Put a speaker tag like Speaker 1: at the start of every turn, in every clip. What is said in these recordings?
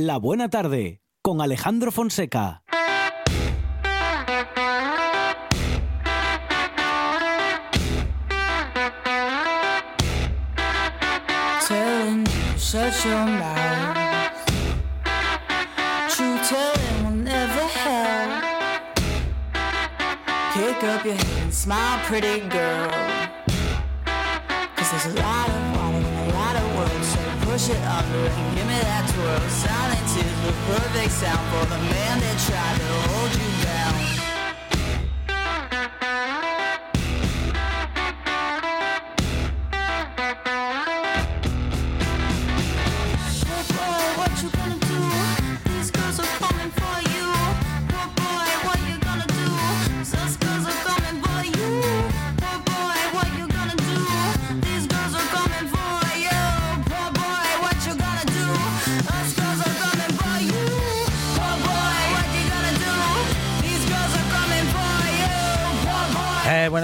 Speaker 1: La Buena Tarde con Alejandro Fonseca.
Speaker 2: Never up pretty girl. Push it under and give me that twirl. Silence is the perfect sound for the man that tried to hold you down.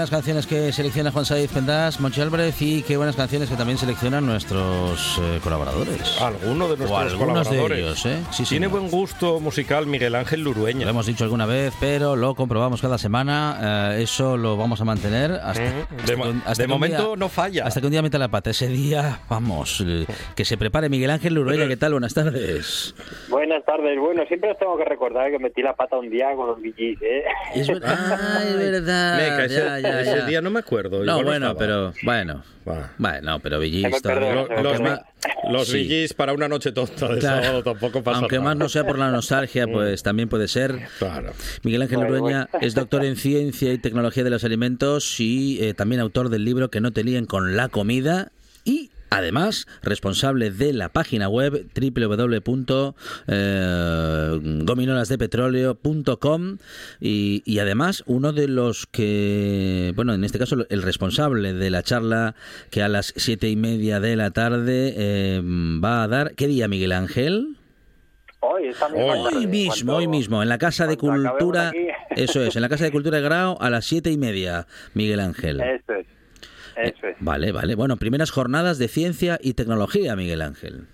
Speaker 3: Buenas canciones que selecciona Juan Saiz Pendas, Monchi Álvarez y qué buenas canciones que también seleccionan nuestros eh, colaboradores.
Speaker 4: Alguno de nuestros
Speaker 3: o algunos de
Speaker 4: colaboradores.
Speaker 3: ellos, ¿eh? Sí,
Speaker 4: Tiene
Speaker 3: señor.
Speaker 4: buen gusto musical Miguel Ángel Lurueña.
Speaker 3: Lo hemos dicho alguna vez, pero lo comprobamos cada semana. eh, eso lo vamos a mantener hasta,
Speaker 4: Mm,
Speaker 3: hasta
Speaker 4: de
Speaker 3: que un- hasta
Speaker 4: de momento
Speaker 3: día-
Speaker 4: no falla.
Speaker 3: Hasta que un día meta la pata. Ese día, vamos, eh, que se prepare Miguel Ángel Lurueña. ¿Qué tal? Buenas tardes.
Speaker 5: Buenas tardes. Bueno, siempre os tengo que recordar que metí la pata un día con los VGs, ¿eh?
Speaker 3: Es ver- Ah, es verdad.
Speaker 4: Meca, ese,
Speaker 3: ya, ya,
Speaker 4: ese
Speaker 3: ya.
Speaker 4: día no me acuerdo.
Speaker 3: No,
Speaker 4: igual
Speaker 3: bueno, pero bueno.
Speaker 4: Va.
Speaker 3: Bueno, pero Villis todavía-
Speaker 4: Lo- los
Speaker 5: perdona.
Speaker 3: más-
Speaker 4: los
Speaker 3: sí.
Speaker 4: VGs para una noche tonta de
Speaker 3: Claro.
Speaker 4: sábado tampoco pasa
Speaker 3: Aunque
Speaker 4: nada.
Speaker 3: más no sea por la nostalgia, pues también puede ser.
Speaker 4: Claro.
Speaker 3: Miguel Ángel
Speaker 5: Bueno,
Speaker 3: Urueña
Speaker 5: bueno.
Speaker 3: es doctor en ciencia y tecnología de los alimentos y eh, también autor del libro Que no te líen con la comida y además responsable de la página web www.gominolasdepetróleo.com y, y además uno de los que, bueno, en este caso el responsable de la charla que a las siete y media de la tarde eh, va a dar. ¿Qué día, Miguel Ángel?
Speaker 5: Hoy,
Speaker 4: Hoy
Speaker 3: mismo,
Speaker 5: Cuando-
Speaker 3: hoy mismo, en la Casa de Cultura. Eso es, en la Casa de Cultura de Grau a las siete y media, Miguel Ángel.
Speaker 5: Eso es. Eso es.
Speaker 3: Vale, vale. Bueno, primeras jornadas de ciencia y tecnología, Miguel Ángel.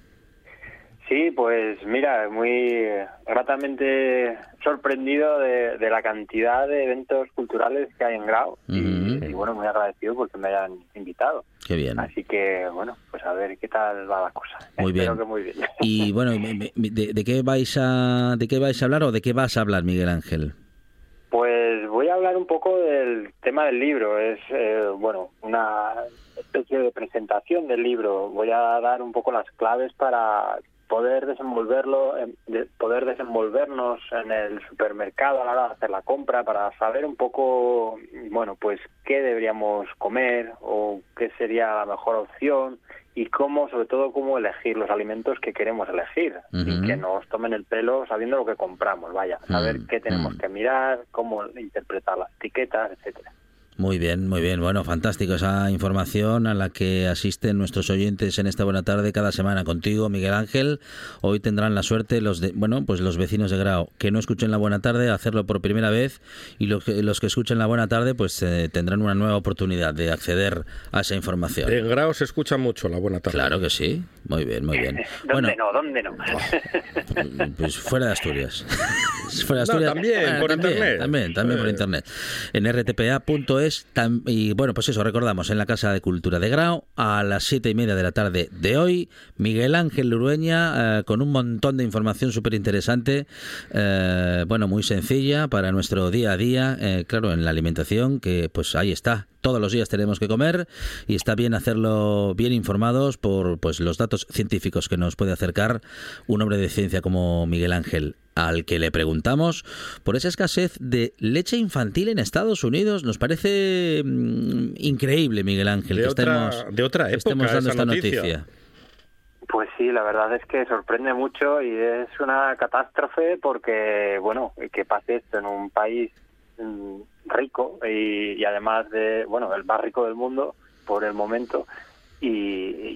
Speaker 5: Sí, pues mira, muy gratamente sorprendido de, de la cantidad de eventos culturales que hay en Grau y, bueno, muy agradecido porque me hayan invitado.
Speaker 3: Qué bien.
Speaker 5: Así que bueno, pues a ver qué tal va la cosa.
Speaker 3: Muy
Speaker 5: Espero
Speaker 3: bien.
Speaker 5: que muy bien.
Speaker 3: Y bueno, ¿de, de qué vais a de qué vais a hablar o de qué vas a hablar, Miguel Ángel?
Speaker 5: Pues voy a hablar un poco del tema del libro. Es, eh, bueno, una especie de presentación del libro. Voy a dar un poco las claves para poder desenvolverlo, en- de- poder desenvolvernos en el supermercado a la hora de hacer la compra, para saber un poco, bueno, pues qué deberíamos comer o qué sería la mejor opción y cómo, sobre todo, cómo elegir los alimentos que queremos elegir y que nos tomen el pelo sabiendo lo que compramos, vaya, saber
Speaker 3: Mm,
Speaker 5: qué tenemos
Speaker 3: mm.
Speaker 5: que mirar, cómo interpretar las etiquetas, etcétera.
Speaker 3: Muy bien, muy bien. Bueno, fantástico esa información a la que asisten nuestros oyentes en esta buena tarde cada semana contigo, Miguel Ángel. Hoy tendrán la suerte los de, bueno, pues los vecinos de Grau que no escuchen la buena tarde hacerlo por primera vez y los que, los que escuchen la buena tarde pues eh, tendrán una nueva oportunidad de acceder a esa información.
Speaker 4: En Grau se escucha mucho la buena tarde.
Speaker 3: Claro que sí. Muy bien, muy bien.
Speaker 5: ¿Dónde no? ¿Dónde no?
Speaker 3: Pues fuera de Asturias. fuera de
Speaker 4: No,
Speaker 3: Asturias.
Speaker 4: también, por internet.
Speaker 3: También, también por
Speaker 4: Eh.
Speaker 3: internet. En rtpa.es. Y bueno, pues eso, recordamos, en la Casa de Cultura de Grau, a las siete y media de la tarde de hoy, Miguel Ángel Lurueña, eh, con un montón de información súper interesante, eh, bueno, muy sencilla para nuestro día a día, eh, claro, en la alimentación, que pues ahí está. Todos los días tenemos que comer y está bien hacerlo bien informados por pues los datos científicos que nos puede acercar un hombre de ciencia como Miguel Ángel, al que le preguntamos por esa escasez de leche infantil en Estados Unidos. Nos parece mm, increíble, Miguel Ángel,
Speaker 4: De
Speaker 3: que
Speaker 4: otra-
Speaker 3: estemos,
Speaker 4: de otra
Speaker 3: que estemos
Speaker 4: época
Speaker 3: dando esta
Speaker 4: noticia.
Speaker 3: noticia.
Speaker 5: Pues sí, la verdad es que sorprende mucho y es una catástrofe porque, bueno, que pase esto en un país mm, rico y, y además de, bueno, el más rico del mundo por el momento y,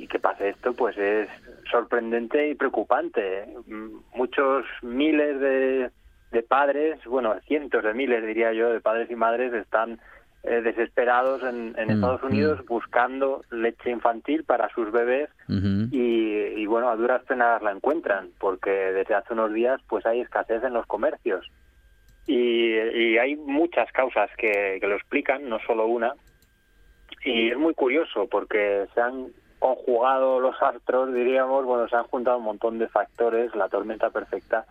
Speaker 5: y que pase esto pues es sorprendente y preocupante. Mm, Muchos miles de, de padres, bueno, cientos de miles diría yo, de padres y madres están eh, desesperados en, en
Speaker 3: Mm,
Speaker 5: Estados Unidos buscando leche infantil para sus bebés y, y, bueno, a duras penas la encuentran porque desde hace unos días pues hay escasez en los comercios. Y, y hay muchas causas que, que lo explican, no solo una. Y es muy curioso porque se han conjugado los astros, diríamos, bueno, se han juntado un montón de factores, la tormenta perfecta,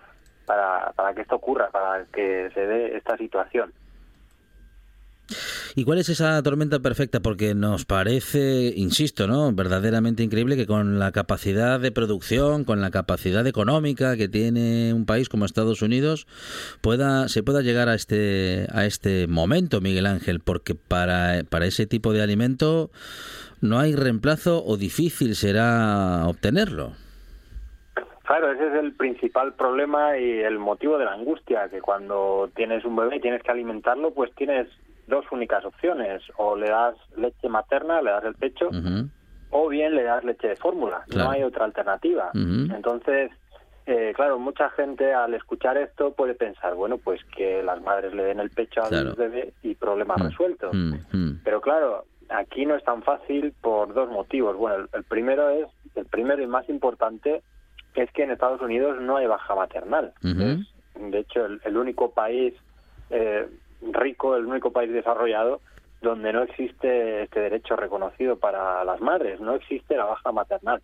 Speaker 5: para, para que esto ocurra, para que se dé esta situación.
Speaker 3: ¿Y cuál es esa tormenta perfecta? Porque nos parece, insisto, ¿no? verdaderamente increíble que con la capacidad de producción, con la capacidad económica que tiene un país como Estados Unidos, pueda se pueda llegar a este a este momento, Miguel Ángel, porque para, para ese tipo de alimento no hay reemplazo o difícil será obtenerlo.
Speaker 5: Claro, ese es el principal problema y el motivo de la angustia, que cuando tienes un bebé y tienes que alimentarlo, pues tienes dos únicas opciones, o le das leche materna, le das el pecho, o bien le das leche de fórmula,
Speaker 3: Claro.
Speaker 5: no hay otra alternativa. Entonces, eh, claro, mucha gente al escuchar esto puede pensar, bueno, pues que las madres le den el pecho al
Speaker 3: Claro.
Speaker 5: bebé y problema
Speaker 3: Mm,
Speaker 5: resuelto.
Speaker 3: mm, mm.
Speaker 5: Pero claro, aquí no es tan fácil por dos motivos. Bueno, el, el primero es, el primero y más importante, es que en Estados Unidos no hay baja maternal. Es, de hecho, el, el único país eh, rico, el único país desarrollado donde no existe este derecho reconocido para las madres, no existe la baja maternal.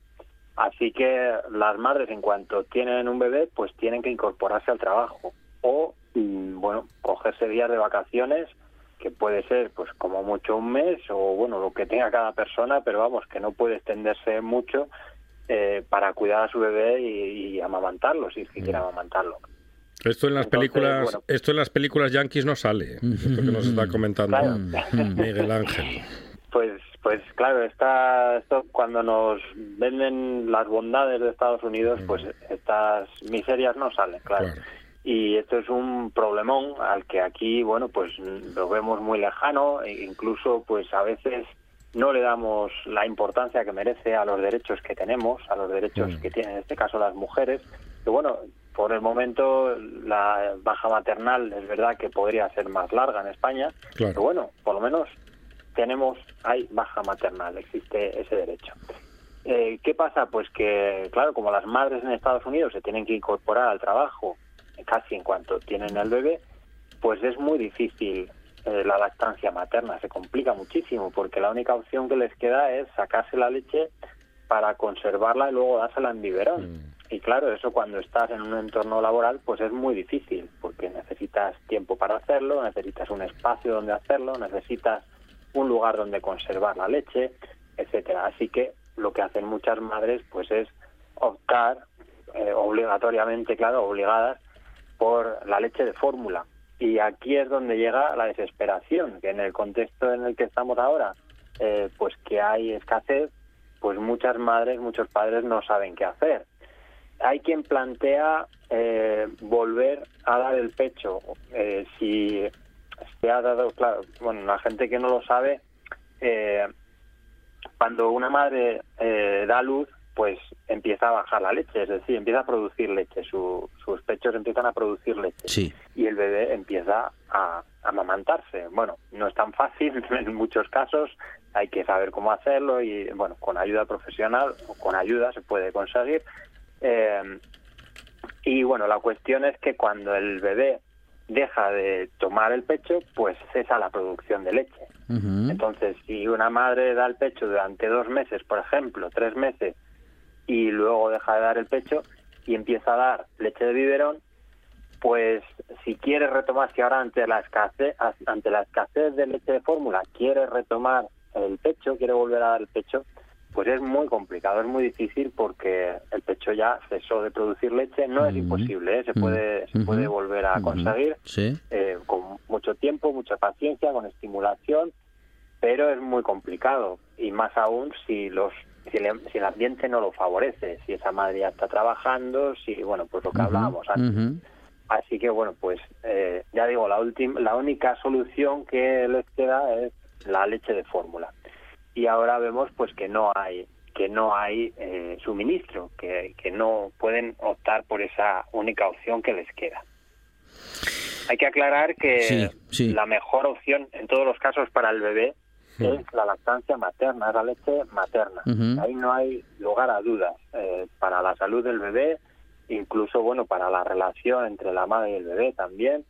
Speaker 5: Así que las madres, en cuanto tienen un bebé, pues tienen que incorporarse al trabajo o, mm, bueno, cogerse días de vacaciones, que puede ser, pues, como mucho un mes o, bueno, lo que tenga cada persona, pero vamos, que no puede extenderse mucho eh, para cuidar a su bebé y, y amamantarlo, si es que quiere amamantarlo.
Speaker 4: Esto en las
Speaker 5: Entonces,
Speaker 4: películas,
Speaker 5: bueno.
Speaker 4: esto en las películas yankees no sale. Esto que nos está comentando
Speaker 5: Claro.
Speaker 4: Miguel Ángel.
Speaker 5: Pues, pues claro, está esto cuando nos venden las bondades de Estados Unidos, pues estas miserias no salen, claro.
Speaker 4: Claro.
Speaker 5: Y esto es un problemón al que aquí, bueno, pues lo vemos muy lejano, e incluso pues a veces no le damos la importancia que merece a los derechos que tenemos, a los derechos
Speaker 4: Mm.
Speaker 5: que tienen en este caso las mujeres. Que bueno, por el momento la baja maternal es verdad que podría ser más larga en España,
Speaker 4: Claro.
Speaker 5: pero bueno, por lo menos tenemos, hay baja maternal, existe ese derecho. Eh, ¿Qué pasa? Pues que, claro, como las madres en Estados Unidos se tienen que incorporar al trabajo casi en cuanto tienen el bebé, pues es muy difícil eh, la lactancia materna, se complica muchísimo, porque la única opción que les queda es sacarse la leche para conservarla y luego dársela en biberón.
Speaker 4: Mm.
Speaker 5: Y claro, eso cuando estás en un entorno laboral, pues es muy difícil, porque necesitas tiempo para hacerlo, necesitas un espacio donde hacerlo, necesitas un lugar donde conservar la leche, etcétera. Así que lo que hacen muchas madres, pues es optar eh, obligatoriamente, claro, obligadas por la leche de fórmula. Y aquí es donde llega la desesperación, que en el contexto en el que estamos ahora, eh, pues que hay escasez, pues muchas madres, muchos padres no saben qué hacer. Hay quien plantea eh, volver a dar el pecho. Eh, si se ha dado, claro, bueno, la gente que no lo sabe, eh, cuando una madre eh, da luz, pues empieza a bajar la leche, es decir, empieza a producir leche, su- sus pechos empiezan a producir leche
Speaker 3: Sí.
Speaker 5: y el bebé empieza a amamantarse. Bueno, no es tan fácil en muchos casos, hay que saber cómo hacerlo y, bueno, con ayuda profesional o con ayuda se puede conseguir. Eh, y bueno, la cuestión es que cuando el bebé deja de tomar el pecho, pues cesa la producción de leche. Entonces, si una madre da el pecho durante dos meses, por ejemplo, tres meses, y luego deja de dar el pecho y empieza a dar leche de biberón, pues si quiere retomar, si ahora ante la escasez, ante la escasez de leche de fórmula quiere retomar el pecho, quiere volver a dar el pecho, pues es muy complicado, es muy difícil porque el pecho ya cesó de producir leche, no es imposible, ¿eh? se puede se puede volver a conseguir
Speaker 3: Sí.
Speaker 5: eh, con mucho tiempo, mucha paciencia, con estimulación, pero es muy complicado. Y más aún si los si el, si el ambiente no lo favorece, si esa madre ya está trabajando, si bueno pues lo que hablábamos antes. Así que bueno pues eh, ya digo la última la única solución que les queda es la leche de fórmula y ahora vemos pues que no hay que no hay eh, suministro, que, que no pueden optar por esa única opción que les queda. Hay que aclarar que
Speaker 3: Sí, sí.
Speaker 5: la mejor opción en todos los casos para el bebé es la lactancia materna, es la leche materna. Ahí no hay lugar a dudas. eh, para la salud del bebé, incluso bueno para la relación entre la madre y el bebé también.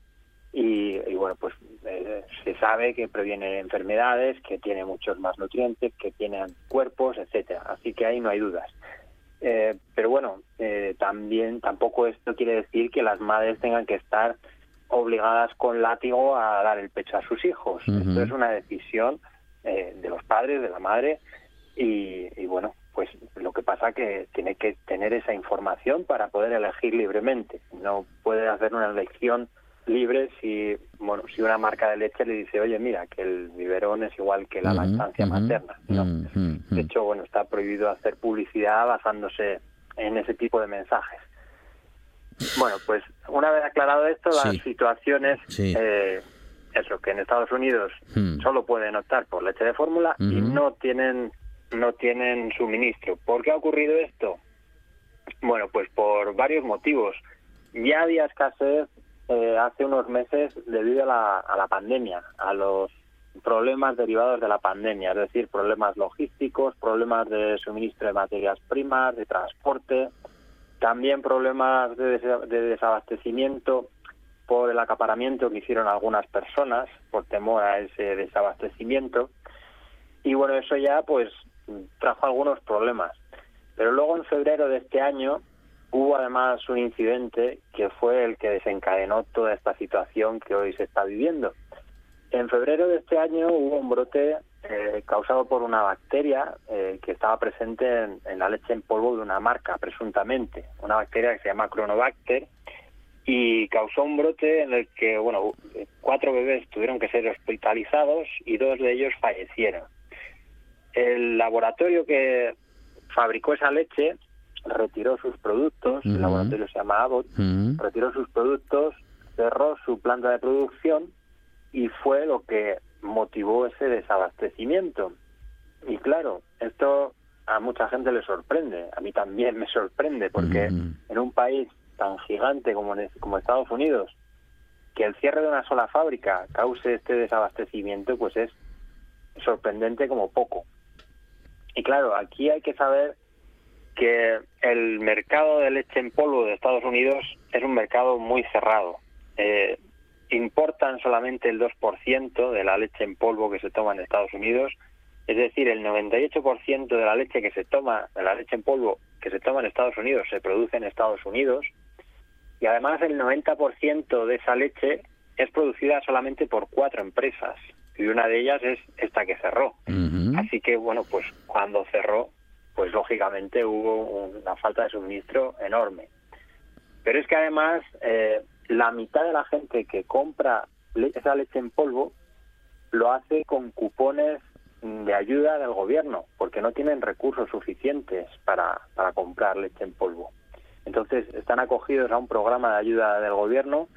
Speaker 5: Y, y, bueno, pues eh, se sabe que previene enfermedades, que tiene muchos más nutrientes, que tiene anticuerpos, etcétera. Así que ahí no hay dudas. Eh, pero bueno, eh, también tampoco esto quiere decir que las madres tengan que estar obligadas con látigo a dar el pecho a sus hijos. Esto es una decisión eh, de los padres, de la madre, y, y bueno, pues lo que pasa que tiene que tener esa información para poder elegir libremente. No puede hacer una elección libre si bueno si una marca de leche le dice oye mira que el biberón es igual que la lactancia materna no de hecho bueno está prohibido hacer publicidad basándose en ese tipo de mensajes bueno pues una vez aclarado esto
Speaker 3: Sí.
Speaker 5: las situaciones
Speaker 3: Sí.
Speaker 5: eh, eso que en Estados Unidos
Speaker 3: Hmm.
Speaker 5: solo pueden optar por leche de fórmula y no tienen no tienen suministro ¿por qué ha ocurrido esto? Bueno, pues por varios motivos. Ya había escasez eh, hace unos meses debido a la, a la pandemia, a los problemas derivados de la pandemia, es decir, problemas logísticos, problemas de suministro de materias primas, de transporte, también problemas de, de desabastecimiento por el acaparamiento que hicieron algunas personas por temor a ese desabastecimiento. Y bueno, eso ya pues trajo algunos problemas. Pero luego en febrero de este año hubo además un incidente que fue el que desencadenó toda esta situación que hoy se está viviendo. En febrero de este año hubo un brote eh, causado por una bacteria eh, que estaba presente en, en la leche en polvo de una marca, presuntamente, una bacteria que se llama Chronobacter, y causó un brote en el que, bueno, cuatro bebés tuvieron que ser hospitalizados y dos de ellos fallecieron. El laboratorio que fabricó esa leche retiró sus productos, el laboratorio se llama Abbott, retiró sus productos, cerró su planta de producción y fue lo que motivó ese desabastecimiento. Y claro, esto a mucha gente le sorprende, a mí también me sorprende, porque en un país tan gigante como, en- como Estados Unidos, que el cierre de una sola fábrica cause este desabastecimiento, pues es sorprendente como poco. Y claro, aquí hay que saber que el mercado de leche en polvo de Estados Unidos es un mercado muy cerrado. Eh, importan solamente el 2% de la leche en polvo que se toma en Estados Unidos, es decir, el 98% de la leche que se toma, de la leche en polvo que se toma en Estados Unidos, se produce en Estados Unidos, y además el 90% de esa leche es producida solamente por cuatro empresas, y una de ellas es esta que cerró. Así que, bueno, pues cuando cerró, pues lógicamente hubo una falta de suministro enorme. Pero es que además eh, la mitad de la gente que compra esa leche en polvo lo hace con cupones de ayuda del gobierno, porque no tienen recursos suficientes para, para comprar leche en polvo. Entonces están acogidos a un programa de ayuda del gobierno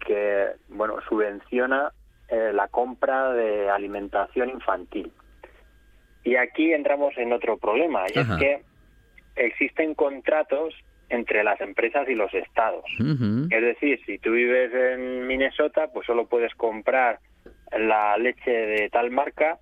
Speaker 5: que, bueno, subvenciona eh, la compra de alimentación infantil. Y aquí entramos en otro problema, y
Speaker 3: Ajá.
Speaker 5: es que existen contratos entre las empresas y los estados. Es decir, si tú vives en Minnesota, pues solo puedes comprar la leche de tal marca.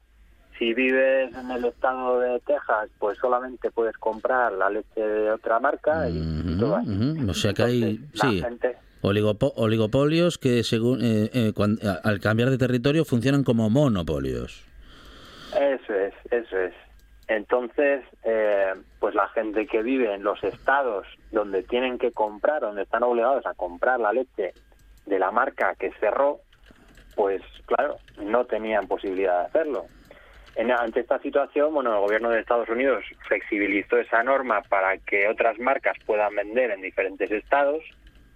Speaker 5: Si vives en el estado de Texas, pues solamente puedes comprar la leche de otra marca y, todo así.
Speaker 3: O sea que hay
Speaker 5: Entonces, la
Speaker 3: sí,
Speaker 5: gente-
Speaker 3: oligopo- oligopolios que según eh, eh, cuan- a- al cambiar de territorio funcionan como monopolios.
Speaker 5: Eso es, eso es. Entonces, eh, pues la gente que vive en los estados donde tienen que comprar, donde están obligados a comprar la leche de la marca que cerró, pues claro, no tenían posibilidad de hacerlo. Ante esta situación, bueno, el gobierno de Estados Unidos flexibilizó esa norma para que otras marcas puedan vender en diferentes estados,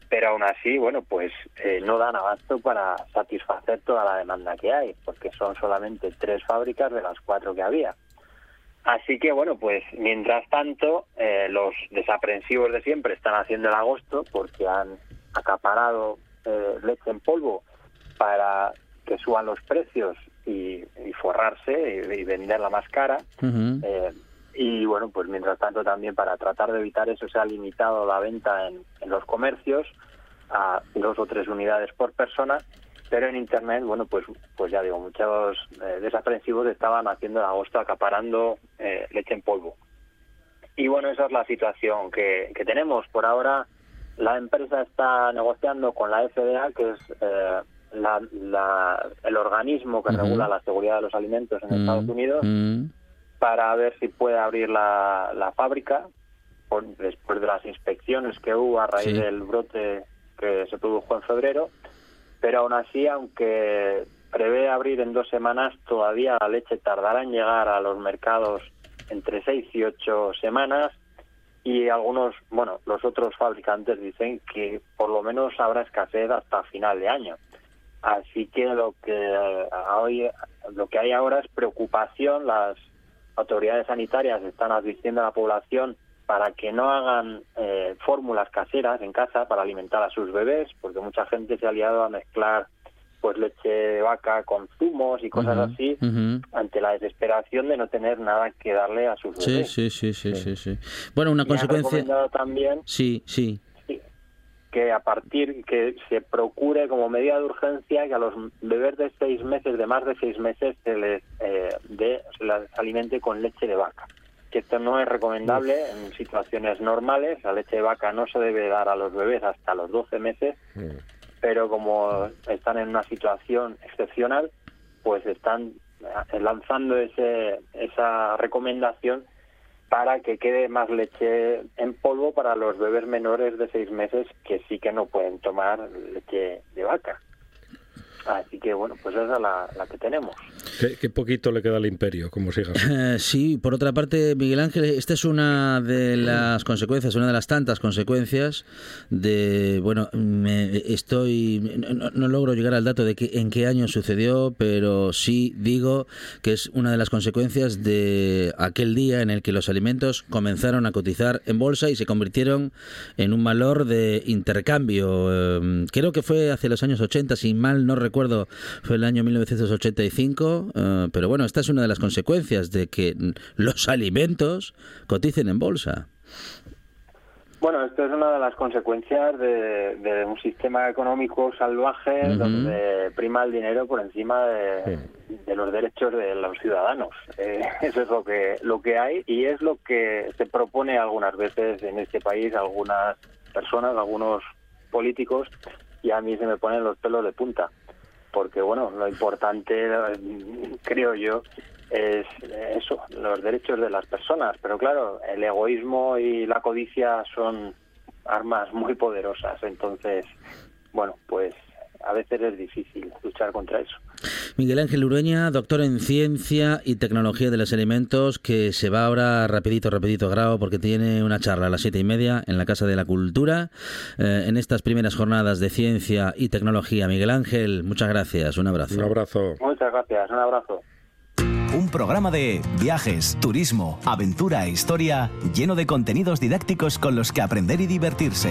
Speaker 5: pero aún así, bueno, pues eh, no dan abasto para satisfacer toda la demanda que hay, porque son solamente tres fábricas de las cuatro que había. Así que, bueno, pues mientras tanto, eh, los desaprensivos de siempre están haciendo el agosto porque han acaparado eh, leche en polvo para que suban los precios y, y forrarse y, y venderla más cara. Y bueno, pues mientras tanto también para tratar de evitar eso se ha limitado la venta en, en los comercios a dos o tres unidades por persona, pero en Internet, bueno, pues pues ya digo, muchos eh, desaprensivos estaban haciendo en agosto acaparando eh, leche en polvo. Y bueno, esa es la situación que, que tenemos. Por ahora, la empresa está negociando con la FDA, que es eh, la- la- el organismo que regula la seguridad de los alimentos en
Speaker 3: Mm,
Speaker 5: Estados Unidos,
Speaker 3: mm.
Speaker 5: Para ver si puede abrir la, la fábrica por- después de las inspecciones que hubo a raíz
Speaker 3: Sí.
Speaker 5: del brote que se produjo en febrero. Pero aún así, aunque prevé abrir en dos semanas, todavía la leche tardará en llegar a los mercados entre seis y ocho semanas. Y algunos, bueno, los otros fabricantes dicen que por lo menos habrá escasez hasta final de año. Así que lo que eh, hoy lo que hay ahora es preocupación. Las autoridades sanitarias están advirtiendo a la población para que no hagan eh, fórmulas caseras en casa para alimentar a sus bebés, porque mucha gente se ha liado a mezclar pues leche de vaca con zumos y cosas así ante la desesperación de no tener nada que darle a sus
Speaker 3: Sí,
Speaker 5: bebés.
Speaker 3: sí, sí, sí, sí, sí. Bueno, una consecuencia...
Speaker 5: también
Speaker 3: Sí, sí.
Speaker 5: Que a partir que se procure como medida de urgencia que a los bebés de seis meses, de más de seis meses, se les eh, se les alimente con leche de vaca. Que esto no es recomendable en situaciones normales. La leche de vaca no se debe dar a los bebés hasta los 12 meses, pero como están en una situación excepcional, pues están eh, lanzando ese, esa recomendación para que quede más leche en polvo para los bebés menores de seis meses que sí que no pueden tomar leche de vaca. Así que bueno, pues esa es la, la que tenemos.
Speaker 4: Qué, qué poquito le queda al imperio, como siga.
Speaker 3: Eh, sí, por otra parte, Miguel Ángel, esta es una de las consecuencias, una de las tantas consecuencias de, bueno, me estoy, no, no logro llegar al dato de que, en qué año sucedió, pero sí digo que es una de las consecuencias de aquel día en el que los alimentos comenzaron a cotizar en bolsa y se convirtieron en un valor de intercambio. Eh, creo que fue hace los años 80, si mal no recuerdo, fue el año 1985, eh, pero bueno, esta es una de las consecuencias de que los alimentos coticen en bolsa.
Speaker 5: Bueno, esto es una de las consecuencias de, de un sistema económico salvaje donde prima el dinero por encima de, de los derechos de los ciudadanos. Eh, eso es lo que lo que hay y es lo que se propone algunas veces en este país algunas personas, algunos políticos y a mí se me ponen los pelos de punta porque bueno, lo importante creo yo es eso, los derechos de las personas, pero claro, el egoísmo y la codicia son armas muy poderosas, entonces, bueno, pues a veces es difícil luchar contra eso.
Speaker 3: Miguel Ángel Urueña, doctor en Ciencia y Tecnología de los Alimentos, que se va ahora rapidito, rapidito, grado, porque tiene una charla a las siete y media en la Casa de la Cultura. Eh, en estas primeras jornadas de Ciencia y Tecnología, Miguel Ángel, muchas gracias, un abrazo.
Speaker 4: Un abrazo.
Speaker 5: Muchas gracias, un abrazo.
Speaker 1: Un programa de viajes, turismo, aventura e historia lleno de contenidos didácticos con los que aprender y divertirse.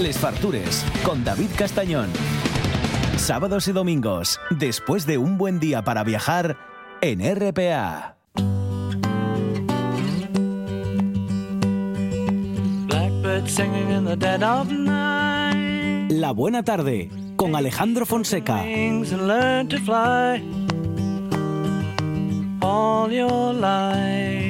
Speaker 1: Les Fartures con David Castañón. Sábados y domingos, después de un buen día para viajar en RPA. La buena tarde con Alejandro Fonseca.
Speaker 6: All your life.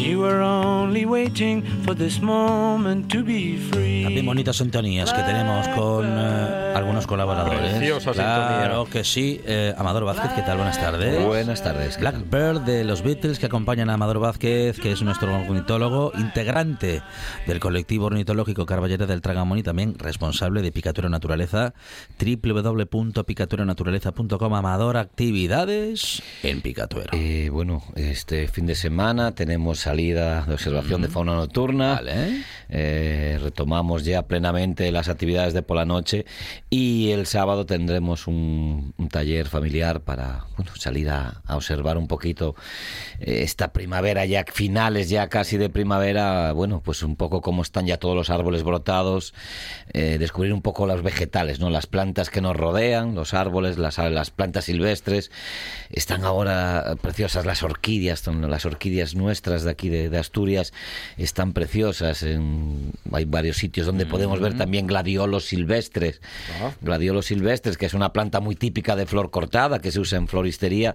Speaker 6: You were only waiting for this moment to be free.
Speaker 3: También bonitas sintonías que tenemos con eh, algunos colaboradores.
Speaker 4: Preciosa
Speaker 3: claro
Speaker 4: sintonía.
Speaker 3: que sí. Eh, Amador Vázquez, ¿qué tal? Buenas tardes.
Speaker 7: Buenas tardes.
Speaker 3: Blackbird de los Beatles que acompañan a Amador Vázquez, que es nuestro ornitólogo, integrante del colectivo ornitológico Carballera del Tragamón y también responsable de Picatura Naturaleza, www.picaturaнаturaleza.com. Amador, actividades en Picatuero.
Speaker 7: Eh, bueno, este fin de semana tenemos salida de observación de fauna nocturna.
Speaker 3: Vale.
Speaker 7: Eh, retomamos ya plenamente las actividades de por la noche y el sábado tendremos un, un taller familiar para bueno, salir a, a observar un poquito eh, esta primavera ya finales ya casi de primavera bueno pues un poco cómo están ya todos los árboles brotados eh, descubrir un poco los vegetales no las plantas que nos rodean los árboles las, las plantas silvestres. Están ahora preciosas las orquídeas son las orquídeas nuestras de aquí de, de Asturias. Están preciosas en- hay varios sitios donde podemos ver también gladiolos silvestres
Speaker 4: Ah.
Speaker 7: gladiolos silvestres que es una planta muy típica de flor cortada que se usa en floristería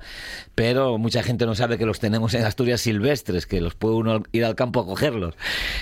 Speaker 7: pero mucha gente no sabe que los tenemos en Asturias silvestres que los puede uno ir al campo a cogerlos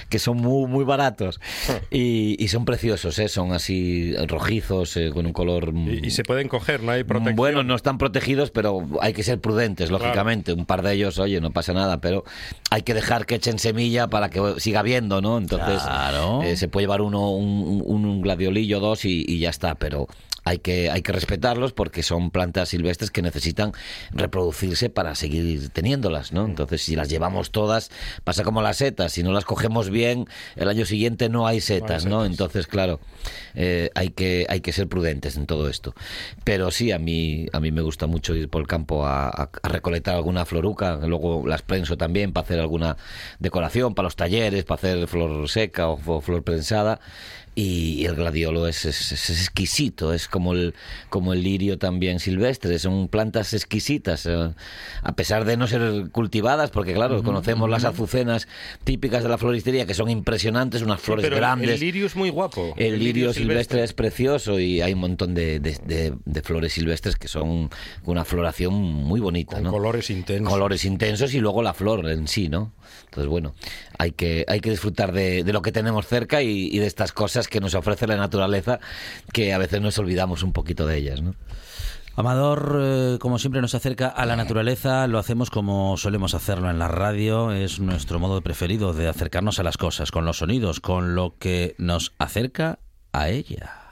Speaker 7: que son muy muy baratos y, y son preciosos ¿eh? son así rojizos eh, con un color
Speaker 4: Y, y se pueden coger, no hay protección.
Speaker 7: bueno, no están protegidos, pero hay que ser prudentes,
Speaker 4: Claro.
Speaker 7: lógicamente. Un par de ellos, oye, no pasa nada, pero hay que dejar que echen semilla para que siga viendo, ¿no? Entonces,
Speaker 3: Claro.
Speaker 7: eh, se puede llevar uno un, un, un gladiolillo, dos y, y ya está, pero hay que, hay que respetarlos porque son plantas silvestres que necesitan reproducirse para seguir teniéndolas, ¿no? Entonces, si las llevamos todas, pasa como las setas, si no las cogemos bien, el año siguiente no hay setas, ¿no? Entonces, claro, eh, hay, que, hay que ser prudentes en todo esto. Pero sí, a mí, a mí me gusta mucho ir por el campo a, a- a recolectar alguna floruca, luego las prenso también para hacer alguna decoración, para los talleres, para hacer flor seca o, o flor prensada. Y el gladiolo es, es- es exquisito, es como el, como el lirio también silvestre, son plantas exquisitas, eh, a pesar de no ser cultivadas, porque claro, conocemos las azucenas típicas de la floristería, que son impresionantes, unas flores
Speaker 4: Pero
Speaker 7: grandes.
Speaker 4: el lirio es muy guapo.
Speaker 7: El lirio silvestre es precioso y hay un montón de, de- de- de flores silvestres que son una floración muy bonita,
Speaker 4: Con
Speaker 7: ¿no?
Speaker 4: colores intensos.
Speaker 7: Colores intensos y luego la flor en sí, ¿no? Entonces, bueno, hay que, hay que disfrutar de, lo que tenemos cerca y, y de estas cosas que nos ofrece la naturaleza, que a veces nos olvidamos un poquito de ellas, ¿no?
Speaker 3: Amador, eh, como siempre, nos acerca a la naturaleza. Lo hacemos como solemos hacerlo en la radio. Es nuestro modo preferido de acercarnos a las cosas, con los sonidos, con lo que nos acerca a ella.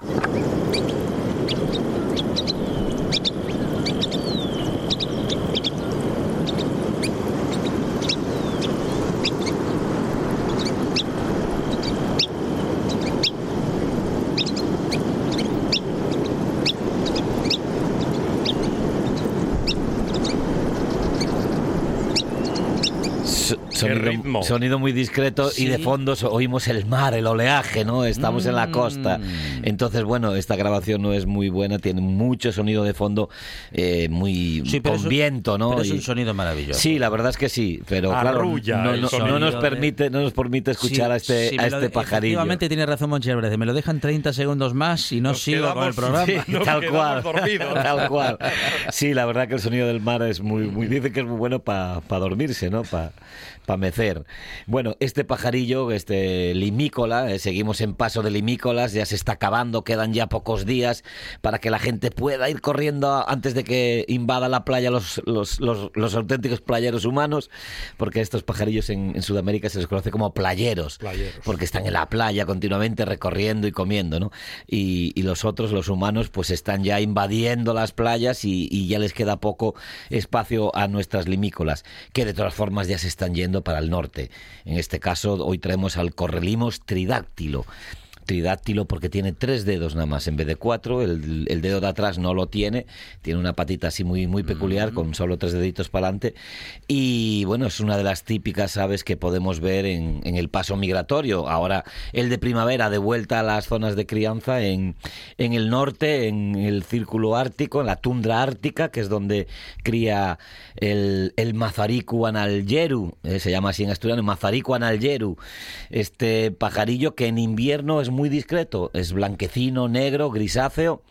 Speaker 7: So- Sonido,
Speaker 4: ritmo.
Speaker 7: sonido muy discreto y de
Speaker 3: Sí.
Speaker 7: fondo so- oímos el mar, el oleaje, ¿no? Estamos en la costa.
Speaker 3: Mm.
Speaker 7: Entonces, bueno, esta grabación no es muy buena, tiene mucho sonido de fondo, eh, muy
Speaker 3: Sí, pero
Speaker 7: con viento, ¿no?
Speaker 3: Pero es
Speaker 7: Y-
Speaker 3: un sonido maravilloso.
Speaker 7: Sí, la verdad es que sí, pero
Speaker 4: Arrulla
Speaker 7: claro, no, no- no nos
Speaker 3: de-
Speaker 7: permite, no nos permite escuchar
Speaker 3: Sí,
Speaker 7: a este,
Speaker 3: sí,
Speaker 7: a este
Speaker 3: de-
Speaker 7: pajarillo.
Speaker 3: Efectivamente tiene razón Moncheverde. Me lo dejan 30 segundos más y no
Speaker 4: Nos
Speaker 3: sigo con el
Speaker 4: quedamos-
Speaker 3: programa.
Speaker 7: Sí,
Speaker 4: Nos
Speaker 7: tal
Speaker 4: quedamos
Speaker 7: cual. Tal cual. Sí, la verdad que el sonido del mar es muy, muy dice que es muy bueno para dormirse, ¿no? Para mecer. Bueno, este pajarillo, este limícola, eh, seguimos en paso de limícolas, ya se está acabando, quedan ya pocos días para que la gente pueda ir corriendo antes de que invada la playa los, los, los, los auténticos playeros humanos, porque estos pajarillos en, en Sudamérica se les conoce como playeros,
Speaker 4: Playeros.
Speaker 7: porque están en la playa continuamente recorriendo y comiendo, ¿no? Y, y los otros, los humanos, pues están ya invadiendo las playas y, y ya les queda poco espacio a nuestras limícolas, que de todas formas ya se están yendo para el norte. En este caso, hoy traemos al correlimos tridáctilo. Tridáctilo porque tiene tres dedos nada más en vez de cuatro. El, el dedo de atrás no lo tiene. Tiene una patita así muy, muy peculiar con solo tres deditos para adelante. Y bueno, es una de las típicas aves que podemos ver en, en el paso migratorio. Ahora el de primavera de vuelta a las zonas de crianza en, en el norte, en el círculo ártico, en la tundra ártica, que es donde cría el, el mazaricu analyeru. eh, se llama así en asturiano, mazaricu analyeru. Este pajarillo que en invierno es muy discreto, es blanquecino, negro, grisáceo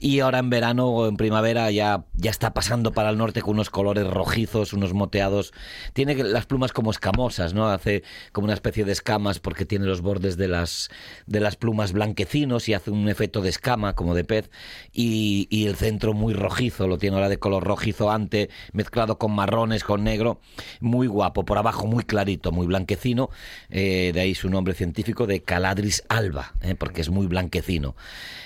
Speaker 7: y ahora en verano o en primavera ya, ya está pasando para el norte con unos colores rojizos, unos moteados. Tiene las plumas como escamosas, ¿no? Hace como una especie de escamas porque tiene los bordes de las, de las plumas blanquecinos y hace un efecto de escama como de pez y, el centro muy rojizo, lo tiene ahora de color rojizo ante, mezclado con marrones, con negro, muy guapo, por abajo muy clarito, muy blanquecino, eh, de ahí su nombre científico de Caladris alba, eh, porque es muy blanquecino.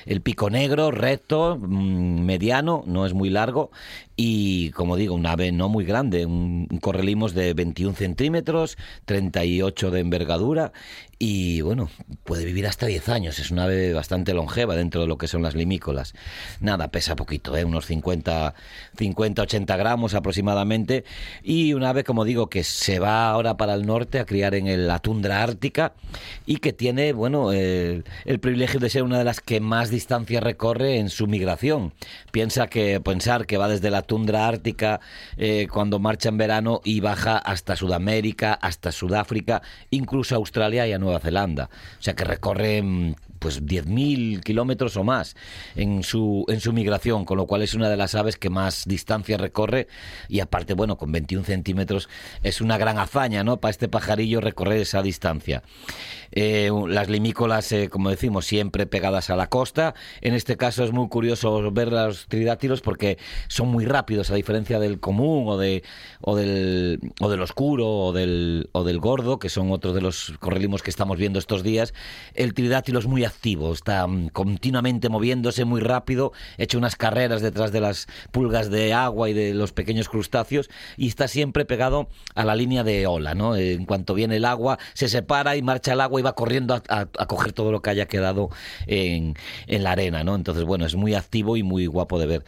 Speaker 7: El pico negro, recto, mediano, no es muy largo y, como digo, un ave no muy grande, un, correlimos de 21 centímetros, 38 de envergadura y, bueno, puede vivir hasta 10 años. Es una ave bastante longeva dentro de lo que son las limícolas. Nada, pesa poquito, ¿eh? unos 50, 50, 80 gramos aproximadamente y un ave, como digo, que se va ahora para el norte a criar en la tundra ártica y que tiene, bueno, el, el privilegio de ser una de las que más distancia recorre en su migración. Piensa que pensar que va desde la tundra ártica eh, cuando marcha en verano y baja hasta Sudamérica, hasta Sudáfrica, incluso Australia y a Nueva Zelanda. O sea que recorre mm, pues 10.000 kilómetros o más en su, en su migración, con lo cual es una de las aves que más distancia recorre y aparte, bueno, con 21 centímetros es una gran hazaña, ¿no? Para este pajarillo recorrer esa distancia. Eh, las limícolas, eh, como decimos, siempre pegadas a la costa. En este caso es muy curioso ver los tridáctilos porque son muy rápidos, a diferencia del común o, de, o, del, o del oscuro o del, o del gordo, que son otros de los correlimos que estamos viendo estos días. El tridátilo es muy activo, está mm, continuamente moviéndose muy rápido, echa unas carreras detrás de las pulgas de agua y de los pequeños crustáceos y está siempre pegado a la línea de ola, ¿no? En cuanto viene el agua, se separa y marcha el agua y va corriendo a, a- a coger todo lo que haya quedado en, en la arena, ¿no? Entonces, bueno, es muy activo y muy guapo de ver.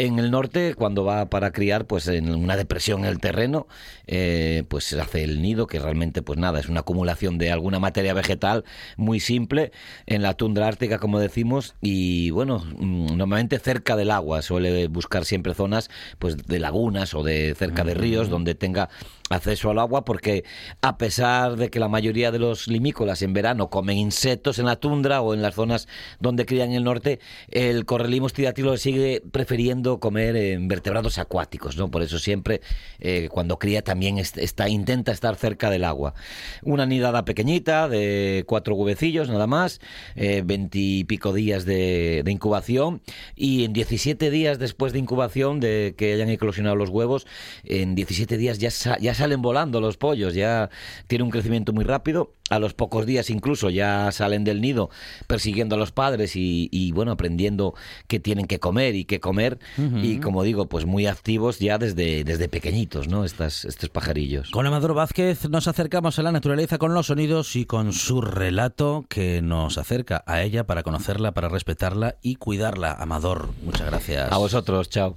Speaker 7: En el norte, cuando va para criar, pues en una depresión en el terreno, eh, pues se hace el nido, que realmente, pues nada, es una acumulación de alguna materia vegetal muy simple en la tundra ártica, como decimos, y bueno, mm, normalmente cerca del agua, suele buscar siempre zonas, pues de lagunas o de cerca de ríos, donde tenga acceso al agua, porque a pesar de que la mayoría de los limícolas en verano comen insectos en la tundra o en las zonas donde crían en el norte, el correlimos tridátilo sigue prefiriendo comer vertebrados acuáticos, ¿no? Por eso siempre eh, cuando cría también est- está, intenta estar cerca del agua. Una nidada pequeñita de cuatro huevecillos nada más, eh, veintipico días de, de incubación y en 17 días después de incubación de que hayan eclosionado los huevos, en 17 días ya, ya salen volando los pollos, ya tiene un crecimiento muy rápido. A los pocos días incluso ya salen del nido persiguiendo a los padres y, y, bueno, aprendiendo qué tienen que comer y qué comer. Y como digo, pues muy activos ya desde, desde pequeñitos, ¿no? Estas, estos pajarillos.
Speaker 3: Con Amador Vázquez nos acercamos a la naturaleza con los sonidos y con su relato que nos acerca a ella para conocerla, para respetarla y cuidarla. Amador, muchas gracias.
Speaker 7: A vosotros, chao.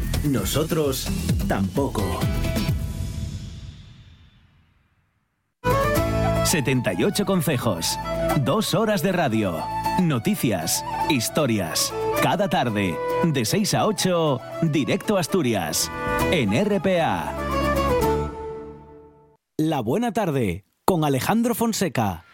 Speaker 1: Nosotros tampoco. 78 consejos. Dos horas de radio. Noticias. Historias. Cada tarde. De 6 a 8. Directo Asturias. En RPA. La buena tarde. Con Alejandro Fonseca.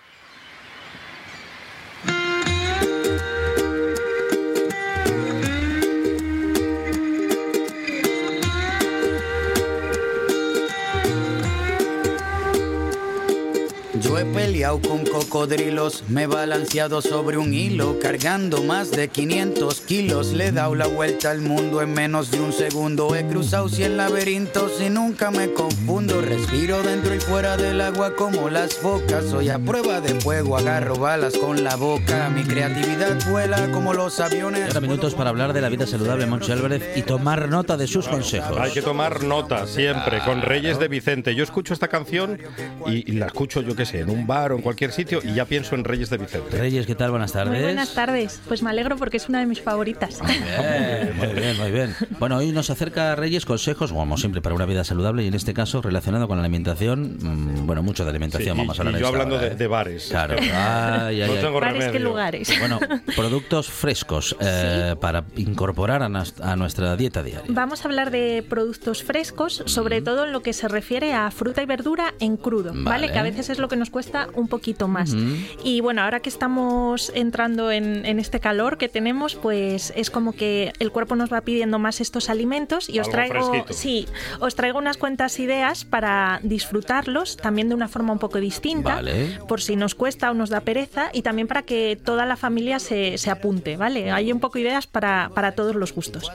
Speaker 8: Yo he peleado con cocodrilos, me he balanceado sobre un hilo, cargando más de 500 kilos. Le he dado la vuelta al mundo en menos de un segundo. He cruzado 100 laberintos y nunca me confundo. Respiro dentro y fuera del agua como las focas. Soy a prueba de fuego, agarro balas con la boca. Mi creatividad vuela como los aviones.
Speaker 3: Ahora minutos para hablar de la vida saludable, Monchi Álvarez, y tomar nota de sus consejos.
Speaker 4: Hay que tomar nota siempre, con Reyes de Vicente. Yo escucho esta canción y, y la escucho, yo qué sé, en un bar o en cualquier sitio y ya pienso en Reyes de Vicente.
Speaker 3: Reyes, ¿qué tal? Buenas tardes.
Speaker 9: Muy buenas tardes. Pues me alegro porque es una de mis favoritas.
Speaker 3: Bien, muy bien, muy bien. Bueno, hoy nos acerca Reyes consejos, como siempre, para una vida saludable y en este caso relacionado con la alimentación. mm, Bueno, mucho de alimentación
Speaker 4: Sí, y-
Speaker 3: vamos a hablar
Speaker 4: y yo hablando
Speaker 3: hora,
Speaker 4: de,
Speaker 3: ¿eh?
Speaker 4: de bares.
Speaker 3: Claro. Ay, ay,
Speaker 4: no
Speaker 3: ay.
Speaker 4: tengo
Speaker 9: Bares que
Speaker 4: remedio.
Speaker 9: lugares.
Speaker 3: Bueno, productos frescos eh, para incorporar a, nas- a nuestra dieta diaria.
Speaker 9: Vamos a hablar de productos frescos, sobre todo en lo que se refiere a fruta y verdura en crudo, ¿vale?
Speaker 3: Vale.
Speaker 9: Que a veces es lo que nos cuesta un poquito más. Y bueno, ahora que estamos entrando en, en este calor que tenemos, pues es como que el cuerpo nos va pidiendo más estos alimentos y os traigo, sí, os traigo unas cuantas ideas para disfrutarlos también de una forma un poco distinta,
Speaker 3: Vale.
Speaker 9: por si nos cuesta o nos da pereza y también para que toda la familia se, se apunte, ¿vale? Hay un poco ideas para, para todos los gustos.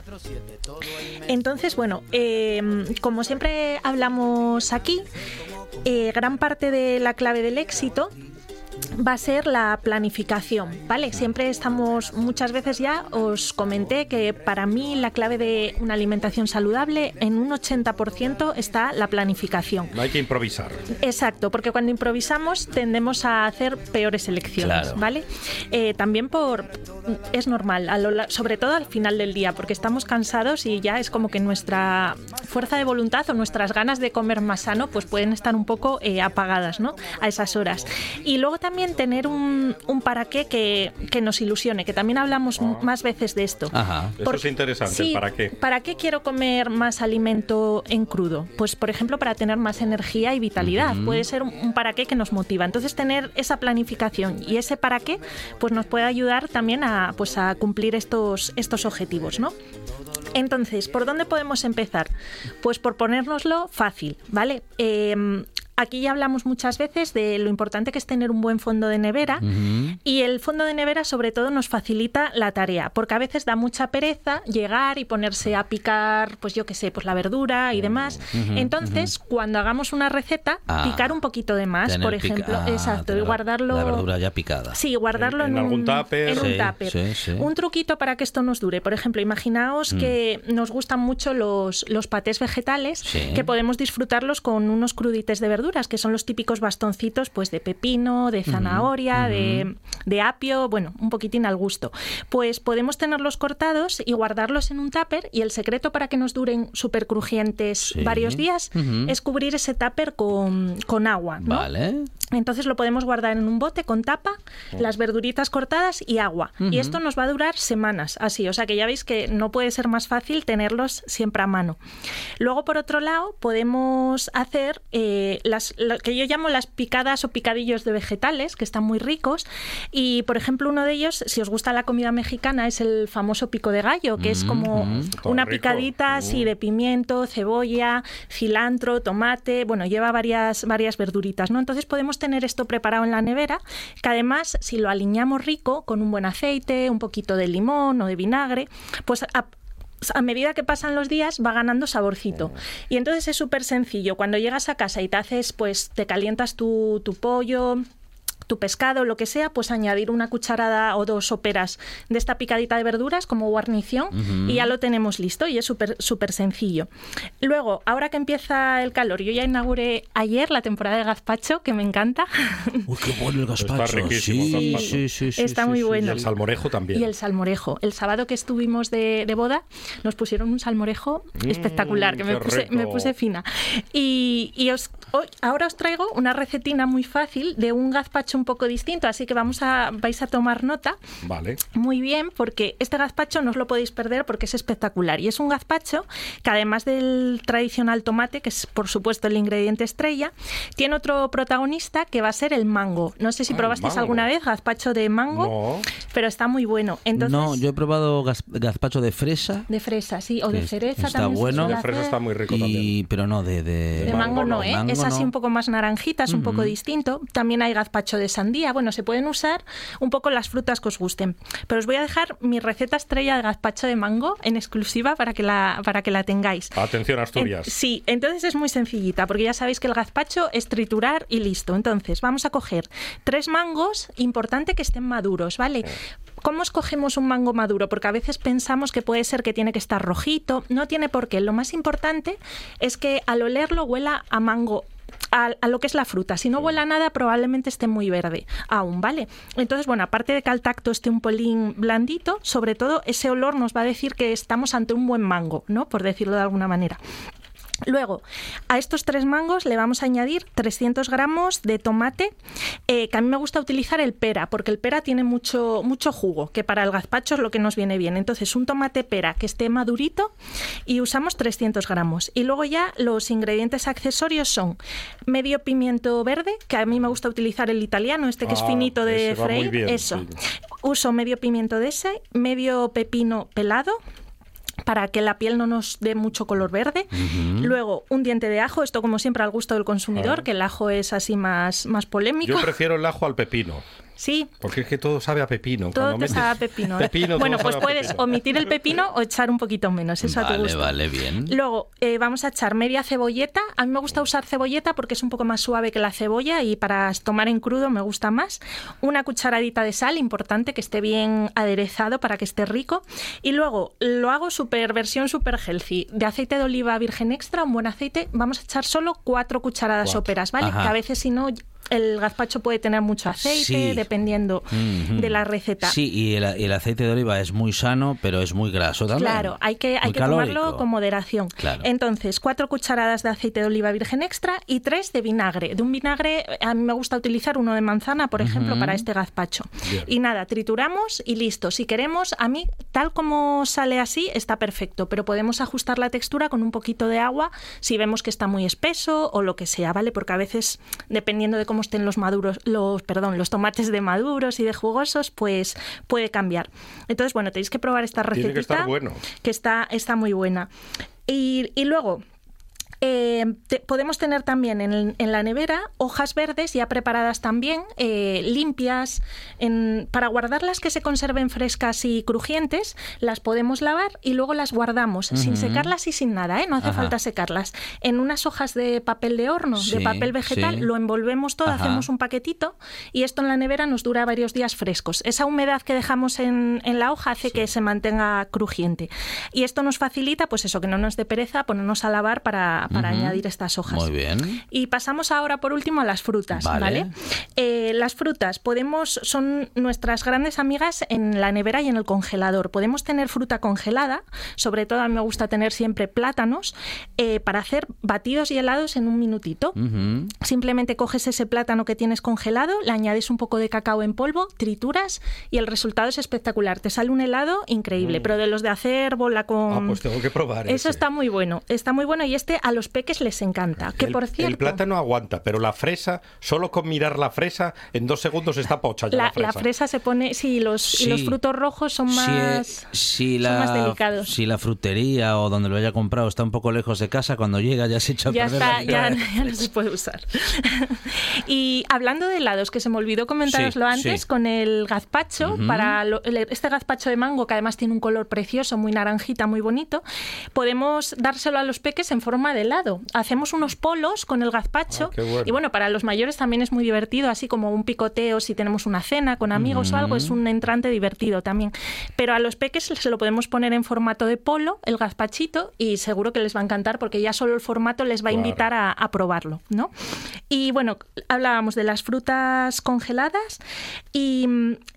Speaker 9: Entonces, bueno, eh, como siempre hablamos aquí, eh, gran parte de la clave del éxito va a ser la planificación, ¿vale? Siempre estamos, muchas veces ya os comenté que para mí la clave de una alimentación saludable en un 80% está la planificación.
Speaker 4: No hay que improvisar.
Speaker 9: Exacto, porque cuando improvisamos tendemos a hacer peores elecciones,
Speaker 3: Claro.
Speaker 9: ¿vale? Eh, también por es normal, a lo la- sobre todo al final del día, porque estamos cansados y ya es como que nuestra fuerza de voluntad o nuestras ganas de comer más sano, pues pueden estar un poco eh, apagadas, ¿no? A esas horas. Y luego también tener un, un para qué que, que nos ilusione, que también hablamos m- más veces de esto.
Speaker 3: Ajá.
Speaker 4: Eso es interesante,
Speaker 9: Sí,
Speaker 4: ¿el ¿para qué?
Speaker 9: ¿Para qué quiero comer más alimento en crudo? Pues, por ejemplo, para tener más energía y vitalidad. Puede ser un, un para qué que nos motiva. Entonces, tener esa planificación y ese para qué, pues nos puede ayudar también a, pues, a cumplir estos, estos objetivos, ¿no? Entonces, ¿por dónde podemos empezar? Pues por ponérnoslo fácil, ¿vale? Eh, Aquí ya hablamos muchas veces de lo importante que es tener un buen fondo de nevera y el fondo de nevera sobre todo nos facilita la tarea, porque a veces da mucha pereza llegar y ponerse a picar, pues yo qué sé, pues la verdura y demás. Entonces, cuando hagamos una receta,
Speaker 3: Ah,
Speaker 9: picar un poquito de más,
Speaker 3: Tener
Speaker 9: por ejemplo,
Speaker 3: ah,
Speaker 9: exacto, y guardarlo
Speaker 3: La verdura ya picada.
Speaker 9: Sí, guardarlo
Speaker 4: En-
Speaker 9: en,
Speaker 4: en algún
Speaker 9: un,
Speaker 4: tupper.
Speaker 9: en un
Speaker 3: Sí,
Speaker 9: tupper.
Speaker 3: sí, sí.
Speaker 9: Un truquito para que esto nos dure. Por ejemplo, imaginaos que nos gustan mucho los, los patés vegetales,
Speaker 3: Sí.
Speaker 9: que podemos disfrutarlos con unos crudites de verduras, que son los típicos bastoncitos pues de pepino, de zanahoria, de, de apio, bueno, un poquitín al gusto. Pues podemos tenerlos cortados y guardarlos en un tupper y el secreto para que nos duren súper crujientes
Speaker 3: Sí.
Speaker 9: varios días es cubrir ese tupper con, con agua. ¿no?
Speaker 3: Vale.
Speaker 9: Entonces lo podemos guardar en un bote con tapa, las verduritas cortadas y agua. Y esto nos va a durar semanas, así. O sea que ya veis que no puede ser más fácil tenerlos siempre a mano. Luego, por otro lado, podemos hacer eh, las, lo que yo llamo las picadas o picadillos de vegetales, que están muy ricos. Y, por ejemplo, uno de ellos, si os gusta la comida mexicana, es el famoso pico de gallo, que es como
Speaker 4: Todo
Speaker 9: una
Speaker 4: rico.
Speaker 9: picadita así de pimiento, cebolla, cilantro, tomate, bueno, lleva varias, varias verduritas, ¿no? Entonces podemos tener esto preparado en la nevera, que además, si lo aliñamos rico, con un buen aceite, un poquito de limón o de vinagre, pues a, a medida que pasan los días va ganando saborcito. Y entonces es súper sencillo. Cuando llegas a casa y te haces, pues te calientas tu, tu pollo, tu pescado, lo que sea, pues añadir una cucharada o dos soperas de esta picadita de verduras como guarnición y ya lo tenemos listo y es súper súper sencillo. Luego, ahora que empieza el calor, yo ya inauguré ayer la temporada de gazpacho, que me encanta.
Speaker 3: Uy, qué bueno el gazpacho.
Speaker 4: Está riquísimo el
Speaker 3: sí,
Speaker 4: gazpacho.
Speaker 3: sí, sí, sí,
Speaker 9: Está
Speaker 3: sí,
Speaker 9: muy
Speaker 3: sí,
Speaker 4: Y
Speaker 9: bueno.
Speaker 4: el salmorejo también.
Speaker 9: Y el salmorejo. El sábado que estuvimos de, de boda nos pusieron un salmorejo espectacular, que me puse, me puse fina. Y, y os- hoy- ahora os traigo una recetina muy fácil de un gazpacho un poco distinto, así que vamos a, vais a tomar nota.
Speaker 4: Vale.
Speaker 9: Muy bien, porque este gazpacho no os lo podéis perder porque es espectacular. Y es un gazpacho que además del tradicional tomate, que es por supuesto el ingrediente estrella, tiene otro protagonista que va a ser el mango. No sé si
Speaker 4: Ah,
Speaker 9: probasteis
Speaker 4: mango.
Speaker 9: alguna vez gazpacho de mango,
Speaker 4: No.
Speaker 9: Pero está muy bueno. Entonces,
Speaker 3: No, yo he probado gaz- gazpacho de fresa.
Speaker 9: de fresa, sí, o de cereza
Speaker 3: está
Speaker 9: también.
Speaker 3: bueno.
Speaker 4: De fresa está muy rico
Speaker 3: y,
Speaker 4: también.
Speaker 3: pero no de, de,
Speaker 9: De mango no, ¿eh?
Speaker 3: Mango
Speaker 9: es así
Speaker 3: no.
Speaker 9: un poco más naranjita, es un poco distinto. También hay gazpacho de sandía. Bueno, se pueden usar un poco las frutas que os gusten. Pero os voy a dejar mi receta estrella de gazpacho de mango en exclusiva para que la, para que la tengáis.
Speaker 4: Atención, Asturias.
Speaker 9: En- sí, entonces es muy sencillita, porque ya sabéis que el gazpacho es triturar y listo. Entonces, vamos a coger tres mangos, importante que estén maduros, ¿vale? ¿Cómo escogemos un mango maduro? Porque a veces pensamos que puede ser que tiene que estar rojito, no tiene por qué. Lo más importante es que al olerlo huela a mango a, a lo que es la fruta. Si no huela nada, probablemente esté muy verde aún, ¿vale? Entonces, bueno, aparte de que al tacto esté un pelín blandito, sobre todo ese olor nos va a decir que estamos ante un buen mango, ¿no? Por decirlo de alguna manera. Luego, a estos tres mangos le vamos a añadir 300 gramos de tomate, eh, que a mí me gusta utilizar el pera, porque el pera tiene mucho, mucho jugo, que para el gazpacho es lo que nos viene bien. Entonces, un tomate pera que esté madurito y usamos 300 gramos. Y luego ya los ingredientes accesorios son medio pimiento verde, que a mí me gusta utilizar el italiano, este que es
Speaker 4: Ah,
Speaker 9: finito de freír.
Speaker 4: bien,
Speaker 9: Eso.
Speaker 4: sí.
Speaker 9: Uso medio pimiento de ese, medio pepino pelado, para que la piel no nos dé mucho color verde. Luego, un diente de ajo, esto como siempre al gusto del consumidor,
Speaker 4: Ah.
Speaker 9: que el ajo es así más, más polémico.
Speaker 4: Yo prefiero el ajo al pepino.
Speaker 9: Sí,
Speaker 4: Porque es que todo sabe a pepino.
Speaker 9: todo te sabe a pepino. ¿eh?
Speaker 4: pepino,
Speaker 9: bueno, pues puedes
Speaker 4: pepino.
Speaker 9: omitir el pepino o echar un poquito menos, eso a tu
Speaker 3: Vale,
Speaker 9: gusto.
Speaker 3: vale, bien.
Speaker 9: Luego eh, vamos a echar media cebolleta. A mí me gusta usar cebolleta porque es un poco más suave que la cebolla y para tomar en crudo me gusta más. Una cucharadita de sal, importante que esté bien aderezado para que esté rico. Y luego lo hago super versión super healthy. De aceite de oliva virgen extra, un buen aceite. Vamos a echar solo cuatro cucharadas
Speaker 3: Cuatro.
Speaker 9: soperas, ¿vale?
Speaker 3: Ajá.
Speaker 9: Que a veces si no el gazpacho puede tener mucho aceite,
Speaker 3: Sí.
Speaker 9: dependiendo de la receta.
Speaker 3: Sí, y el, aceite de oliva es muy sano, pero es muy graso también.
Speaker 9: Claro, hay que, hay que tomarlo con moderación.
Speaker 3: Claro.
Speaker 9: Entonces, cuatro cucharadas de aceite de oliva virgen extra y tres de vinagre. De un vinagre, a mí me gusta utilizar uno de manzana, por ejemplo, para este gazpacho.
Speaker 3: Bien.
Speaker 9: Y nada, trituramos y listo. Si queremos, a mí, tal como sale así, está perfecto, pero podemos ajustar la textura con un poquito de agua si vemos que está muy espeso o lo que sea, ¿vale? Porque a veces, dependiendo de cómo estén los maduros, los, perdón, los tomates de maduros y de jugosos, pues puede cambiar. Entonces, bueno, tenéis que probar esta recetita
Speaker 4: Tiene que estar bueno.
Speaker 9: que está, está muy buena. Y, y luego, eh, te- podemos tener también en, en la nevera hojas verdes ya preparadas también, eh, limpias, en- para guardarlas que se conserven frescas y crujientes, las podemos lavar y luego las guardamos sin secarlas y sin nada, ¿eh? no hace
Speaker 3: Ajá.
Speaker 9: falta secarlas. En unas hojas de papel de horno,
Speaker 3: Sí,
Speaker 9: de papel vegetal,
Speaker 3: sí.
Speaker 9: lo envolvemos todo,
Speaker 3: Ajá.
Speaker 9: hacemos un paquetito y esto en la nevera nos dura varios días frescos. Esa humedad que dejamos en, en la hoja hace que se mantenga crujiente. Y esto nos facilita, pues eso, que no nos dé pereza ponernos a lavar para, para añadir estas hojas.
Speaker 3: Muy bien.
Speaker 9: Y pasamos ahora por último a las frutas,
Speaker 3: Vale.
Speaker 9: ¿vale? Eh, las frutas podemos son nuestras grandes amigas en la nevera y en el congelador. Podemos tener fruta congelada, sobre todo a mí me gusta tener siempre plátanos eh, para hacer batidos y helados en un minutito. Simplemente coges ese plátano que tienes congelado, le añades un poco de cacao en polvo, trituras y el resultado es espectacular. Te sale un helado increíble, pero de los de hacer bola con...
Speaker 4: Ah, pues tengo que probar.
Speaker 9: Eso
Speaker 4: ese.
Speaker 9: está muy bueno, está muy bueno y este a los peques les encanta. Que
Speaker 4: el,
Speaker 9: por
Speaker 4: el
Speaker 9: cierto,
Speaker 4: plátano aguanta, pero la fresa, solo con mirar la fresa, en dos segundos está pocha ya la,
Speaker 9: la,
Speaker 4: fresa.
Speaker 9: la fresa se pone, sí, los, y los frutos rojos son más,
Speaker 3: si
Speaker 9: son
Speaker 3: la,
Speaker 9: más delicados.
Speaker 3: si la frutería o donde lo haya comprado está un poco lejos de casa, cuando llega ya se echa a
Speaker 9: ya
Speaker 3: perder
Speaker 9: está,
Speaker 3: la
Speaker 9: ya, no se puede usar. y hablando de helados, que se me olvidó comentaroslo
Speaker 3: Sí,
Speaker 9: antes,
Speaker 3: sí.
Speaker 9: con el gazpacho, para lo- el- este gazpacho de mango, que además tiene un color precioso, muy naranjita, muy bonito, podemos dárselo a los peques en forma de helado. Hacemos unos polos con el gazpacho.
Speaker 4: Ah, bueno.
Speaker 9: Y bueno, para los mayores también es muy divertido, así como un picoteo si tenemos una cena con amigos o algo, es un entrante divertido también. Pero a los peques se lo podemos poner en formato de polo, el gazpachito, y seguro que les va a encantar porque ya solo el formato les va a invitar a, a probarlo, ¿no? Y bueno, hablábamos de las frutas congeladas y,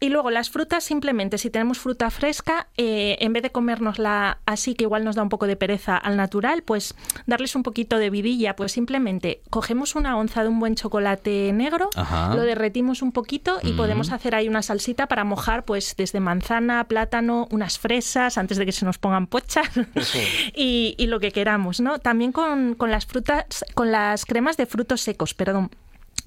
Speaker 9: y luego las frutas simplemente, si tenemos fruta fresca, eh, en vez de comérnosla así, que igual nos da un poco de pereza al natural, pues darles un poquito de vidilla, pues simplemente cogemos una onza de un buen chocolate negro,
Speaker 3: Ajá.
Speaker 9: lo derretimos un poquito y
Speaker 3: Mm.
Speaker 9: podemos hacer ahí una salsita para mojar pues desde manzana, plátano, unas fresas antes de que se nos pongan pochas y, y lo que queramos, ¿no? También con, con las frutas, con las cremas de frutos secos, perdón.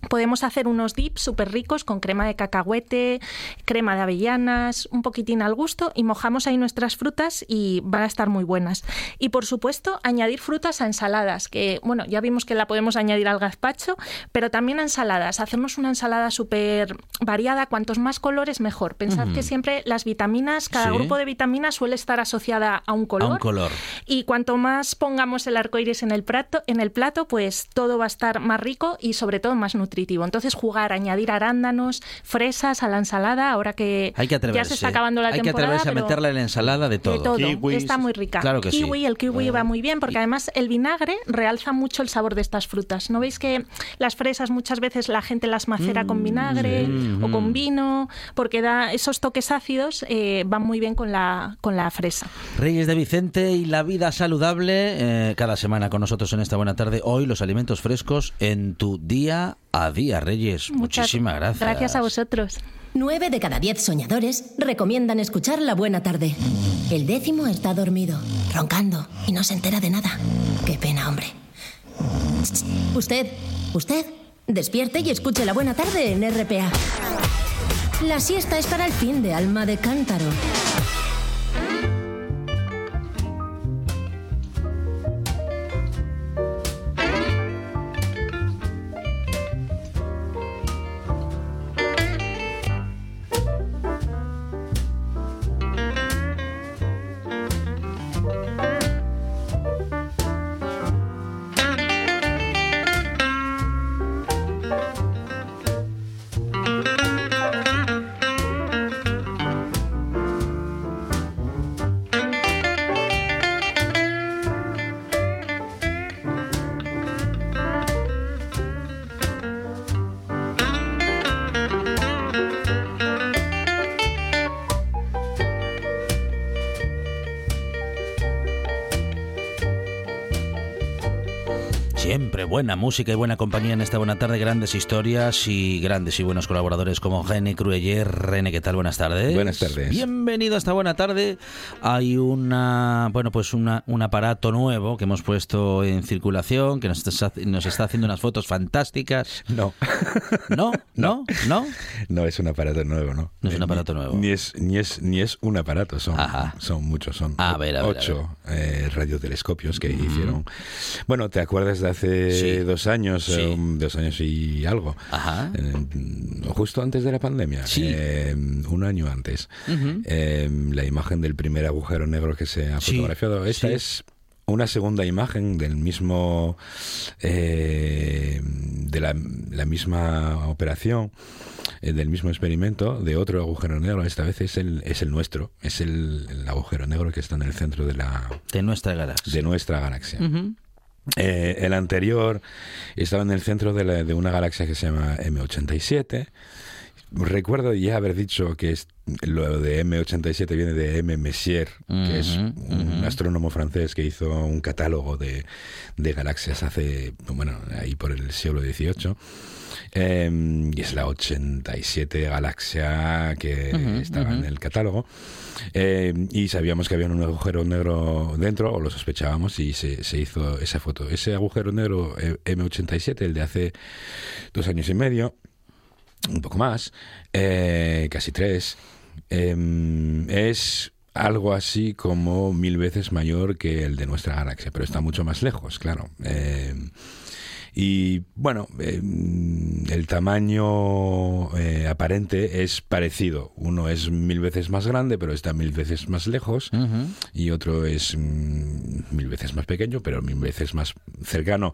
Speaker 9: Podemos hacer unos dips súper ricos con crema de cacahuete, crema de avellanas, un poquitín al gusto y mojamos ahí nuestras frutas y van a estar muy buenas. Y por supuesto, añadir frutas a ensaladas, que bueno, ya vimos que la podemos añadir al gazpacho, pero también a ensaladas. Hacernos una ensalada súper variada, cuantos más colores mejor. Pensad que siempre las vitaminas, cada
Speaker 3: Sí.
Speaker 9: grupo de vitaminas suele estar asociada a un color.
Speaker 3: A un color.
Speaker 9: Y cuanto más pongamos el arco iris en el plato, en el plato, pues todo va a estar más rico y sobre todo más nutritivo. Nutritivo. Entonces jugar, añadir arándanos, fresas a la ensalada, ahora que
Speaker 3: Hay que
Speaker 9: ya se está acabando la
Speaker 3: Hay que
Speaker 9: temporada.
Speaker 3: atreverse a meterla en la ensalada de todo.
Speaker 9: de todo.
Speaker 4: Kiwis.
Speaker 9: Está muy rica.
Speaker 3: Claro que sí.
Speaker 9: kiwi, el kiwi va muy bien porque además el vinagre realza mucho el sabor de estas frutas. ¿No veis que las fresas muchas veces la gente las macera con vinagre o con vino? Porque da esos toques ácidos eh, van muy bien con la, con la fresa.
Speaker 3: Reyes de Vicente y la vida saludable, eh, cada semana con nosotros en esta buena tarde. Hoy los alimentos frescos en tu día a día, Reyes.
Speaker 9: Muchas
Speaker 3: Muchísimas gracias.
Speaker 9: Gracias a vosotros.
Speaker 10: Nueve de cada diez soñadores recomiendan escuchar La Buena Tarde. El décimo está dormido, roncando y no se entera de nada. Qué pena, hombre. Usted, usted, despierte y escuche La Buena Tarde en RPA. La siesta es para el fin de alma de cántaro.
Speaker 3: Buena música y buena compañía en esta buena tarde, grandes historias y grandes y buenos colaboradores como René Crueller. René, ¿qué tal? Buenas tardes.
Speaker 11: Buenas tardes.
Speaker 3: Bienvenido a esta buena tarde. Hay una, bueno, pues una, un aparato nuevo que hemos puesto en circulación, que nos está, nos está haciendo unas fotos fantásticas.
Speaker 11: No.
Speaker 3: ¿No? ¿No? ¿No?
Speaker 11: No es un aparato nuevo, ¿no?
Speaker 3: No es un
Speaker 11: Eh,
Speaker 3: aparato nuevo.
Speaker 11: Ni es, ni es, ni es un aparato, son,
Speaker 3: Ajá.
Speaker 11: son muchos, son
Speaker 3: A ver, a ver, a
Speaker 11: ocho eh, radiotelescopios que hicieron. Bueno, ¿te acuerdas de hace dos años,
Speaker 3: Sí.
Speaker 11: eh, un- dos años y algo?
Speaker 3: Ajá.
Speaker 11: Eh, justo antes de la pandemia,
Speaker 3: Sí.
Speaker 11: eh, un año antes, eh, la imagen del primer agujero negro que se ha fotografiado. Esta es una segunda imagen del mismo eh, de la, la misma operación eh, del mismo experimento de otro agujero negro esta vez es el es el nuestro es el, el agujero negro que está en el centro de la
Speaker 3: De nuestra galaxia.
Speaker 11: de nuestra galaxia
Speaker 3: Ujú.
Speaker 11: Eh, el anterior estaba en el centro de, la- de una galaxia que se llama M87. Recuerdo ya haber dicho que es- lo de M87 viene de M. Messier, que es un astrónomo francés que hizo un catálogo de, de galaxias hace, bueno, ahí por el siglo XVIII. Eh, y es la 87 galaxia que estaba en el catálogo. Eh, y sabíamos que había un agujero negro dentro, o lo sospechábamos, y se, se hizo esa foto. Ese agujero negro eh, M87, el de hace dos años y medio, un poco más, eh, casi tres, eh, es algo así como mil veces mayor que el de nuestra galaxia, pero está mucho más lejos, claro. Eh, y bueno, eh, el tamaño eh, aparente es parecido. Uno es mil veces más grande, pero está mil veces más lejos. Y otro es mm, mil veces más pequeño, pero mil veces más cercano.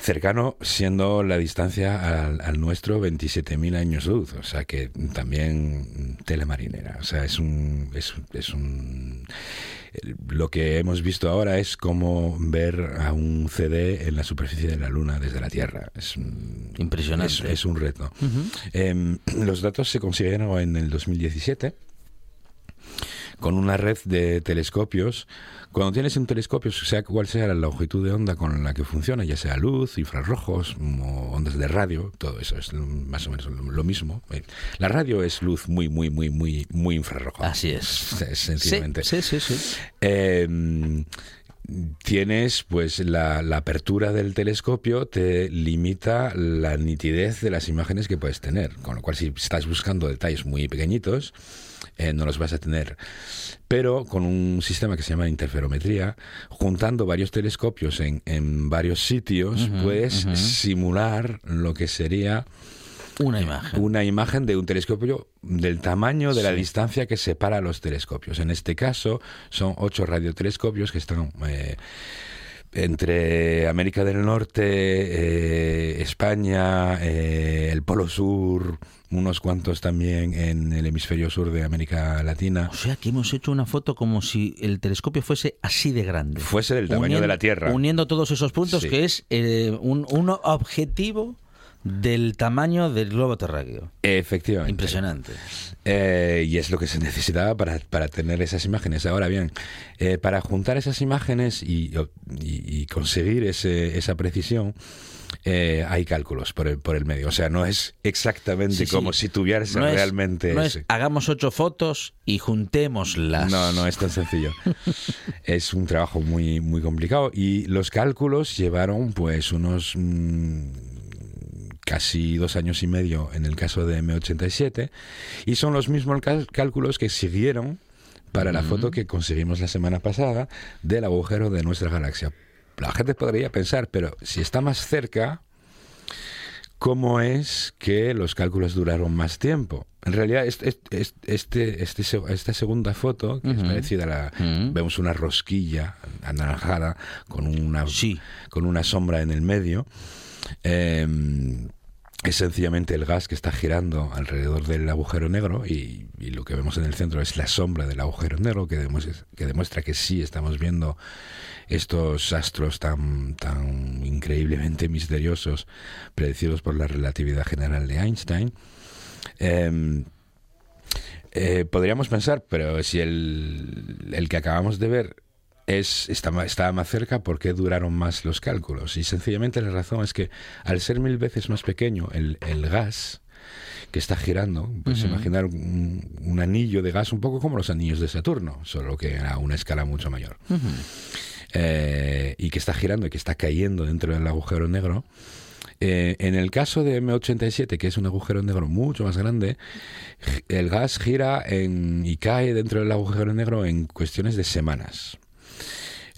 Speaker 11: Cercano siendo la distancia al, al nuestro 27.000 años luz, o sea que también telemarinera, o sea, es un, es, es un... Lo que hemos visto ahora es como ver a un CD en la superficie de la Luna desde la Tierra. Es un-
Speaker 3: Impresionante.
Speaker 11: Es, es un reto. Em, los datos se consiguieron en el 2017 con una red de telescopios. Cuando tienes un telescopio, sea cual sea la longitud de onda con la que funciona, ya sea luz, infrarrojos o ondas de radio, todo eso es más o menos lo, mismo. Eh, La radio es luz muy, muy, muy, muy, muy infrarroja.
Speaker 3: Así es.
Speaker 11: Se- Sencillamente.
Speaker 3: Sí, sí, sí.
Speaker 11: Eh, tienes pues la, la apertura del telescopio te limita la nitidez de las imágenes que puedes tener con lo cual si estás buscando detalles muy pequeñitos eh, no los vas a tener pero con un sistema que se llama interferometría juntando varios telescopios en, en varios sitios puedes simular lo que sería
Speaker 3: Una imagen.
Speaker 11: una imagen de un telescopio del tamaño de la distancia que separa los telescopios. En este caso son ocho radiotelescopios que están eh, entre América del Norte, eh, España, eh, el Polo Sur, unos cuantos también en el hemisferio sur de América Latina.
Speaker 3: O sea que hemos hecho una foto como si el telescopio fuese así de grande.
Speaker 11: Fuese del tamaño de la Tierra.
Speaker 3: Uniendo todos esos puntos,
Speaker 11: Sí.
Speaker 3: que es eh, un, un objetivo del tamaño del globo terráqueo.
Speaker 11: Efectivamente.
Speaker 3: Impresionante.
Speaker 11: Eh, y es lo que se necesitaba para, para tener esas imágenes. Ahora bien, eh, para juntar esas imágenes y, y- y conseguir ese- esa precisión, eh, hay cálculos por el, por el medio. O sea, no es exactamente
Speaker 3: Sí, sí.
Speaker 11: como si tuvieras
Speaker 3: No es-
Speaker 11: realmente...
Speaker 3: es hagamos ocho fotos y juntémoslas.
Speaker 11: No, no es tan sencillo. es un trabajo muy, muy complicado y los cálculos llevaron pues unos mm, casi dos años y medio en el caso de M87 y son los mismos cálculos que siguieron para la foto que conseguimos la semana pasada del agujero de nuestra galaxia. La gente podría pensar, pero si está más cerca, ¿cómo es que los cálculos duraron más tiempo? En realidad, este, este, esta segunda foto, que es parecida a la... Vemos una rosquilla anaranjada con una, con una sombra en el medio. Eh, es sencillamente el gas que está girando alrededor del agujero negro y, lo que vemos en el centro es la sombra del agujero negro que demuestra que, sí estamos viendo estos astros tan, increíblemente misteriosos predecidos por la relatividad general de Einstein. Em, eh, podríamos pensar, pero si el que acabamos de ver es, está, ma- estaba más cerca, ¿por qué duraron más los cálculos? Y sencillamente la razón es que al ser mil veces más pequeño el, el gas que está girando, pues imaginar un, un anillo de gas un poco como los anillos de Saturno, solo que a una escala mucho mayor. Eh, y que está girando y que está cayendo dentro del agujero negro. Eh, en el caso de M87, que es un agujero negro mucho más grande, el gas gira en- y cae dentro del agujero negro en cuestiones de semanas.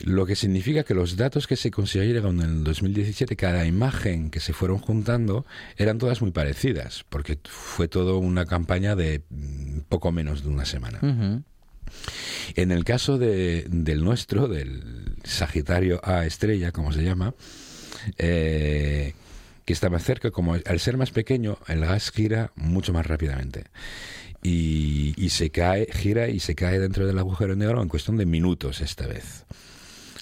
Speaker 11: Lo que significa que los datos que se consiguieron en el 2017, cada imagen que se fueron juntando, eran todas muy parecidas, porque fue todo una campaña de mm, poco menos de una semana. En el caso de, del nuestro, del Sagitario A estrella, como se llama, eh, que está más cerca, como al ser más pequeño, el gas gira mucho más rápidamente. Y, y se cae, gira y se cae dentro del agujero negro en cuestión de minutos esta vez.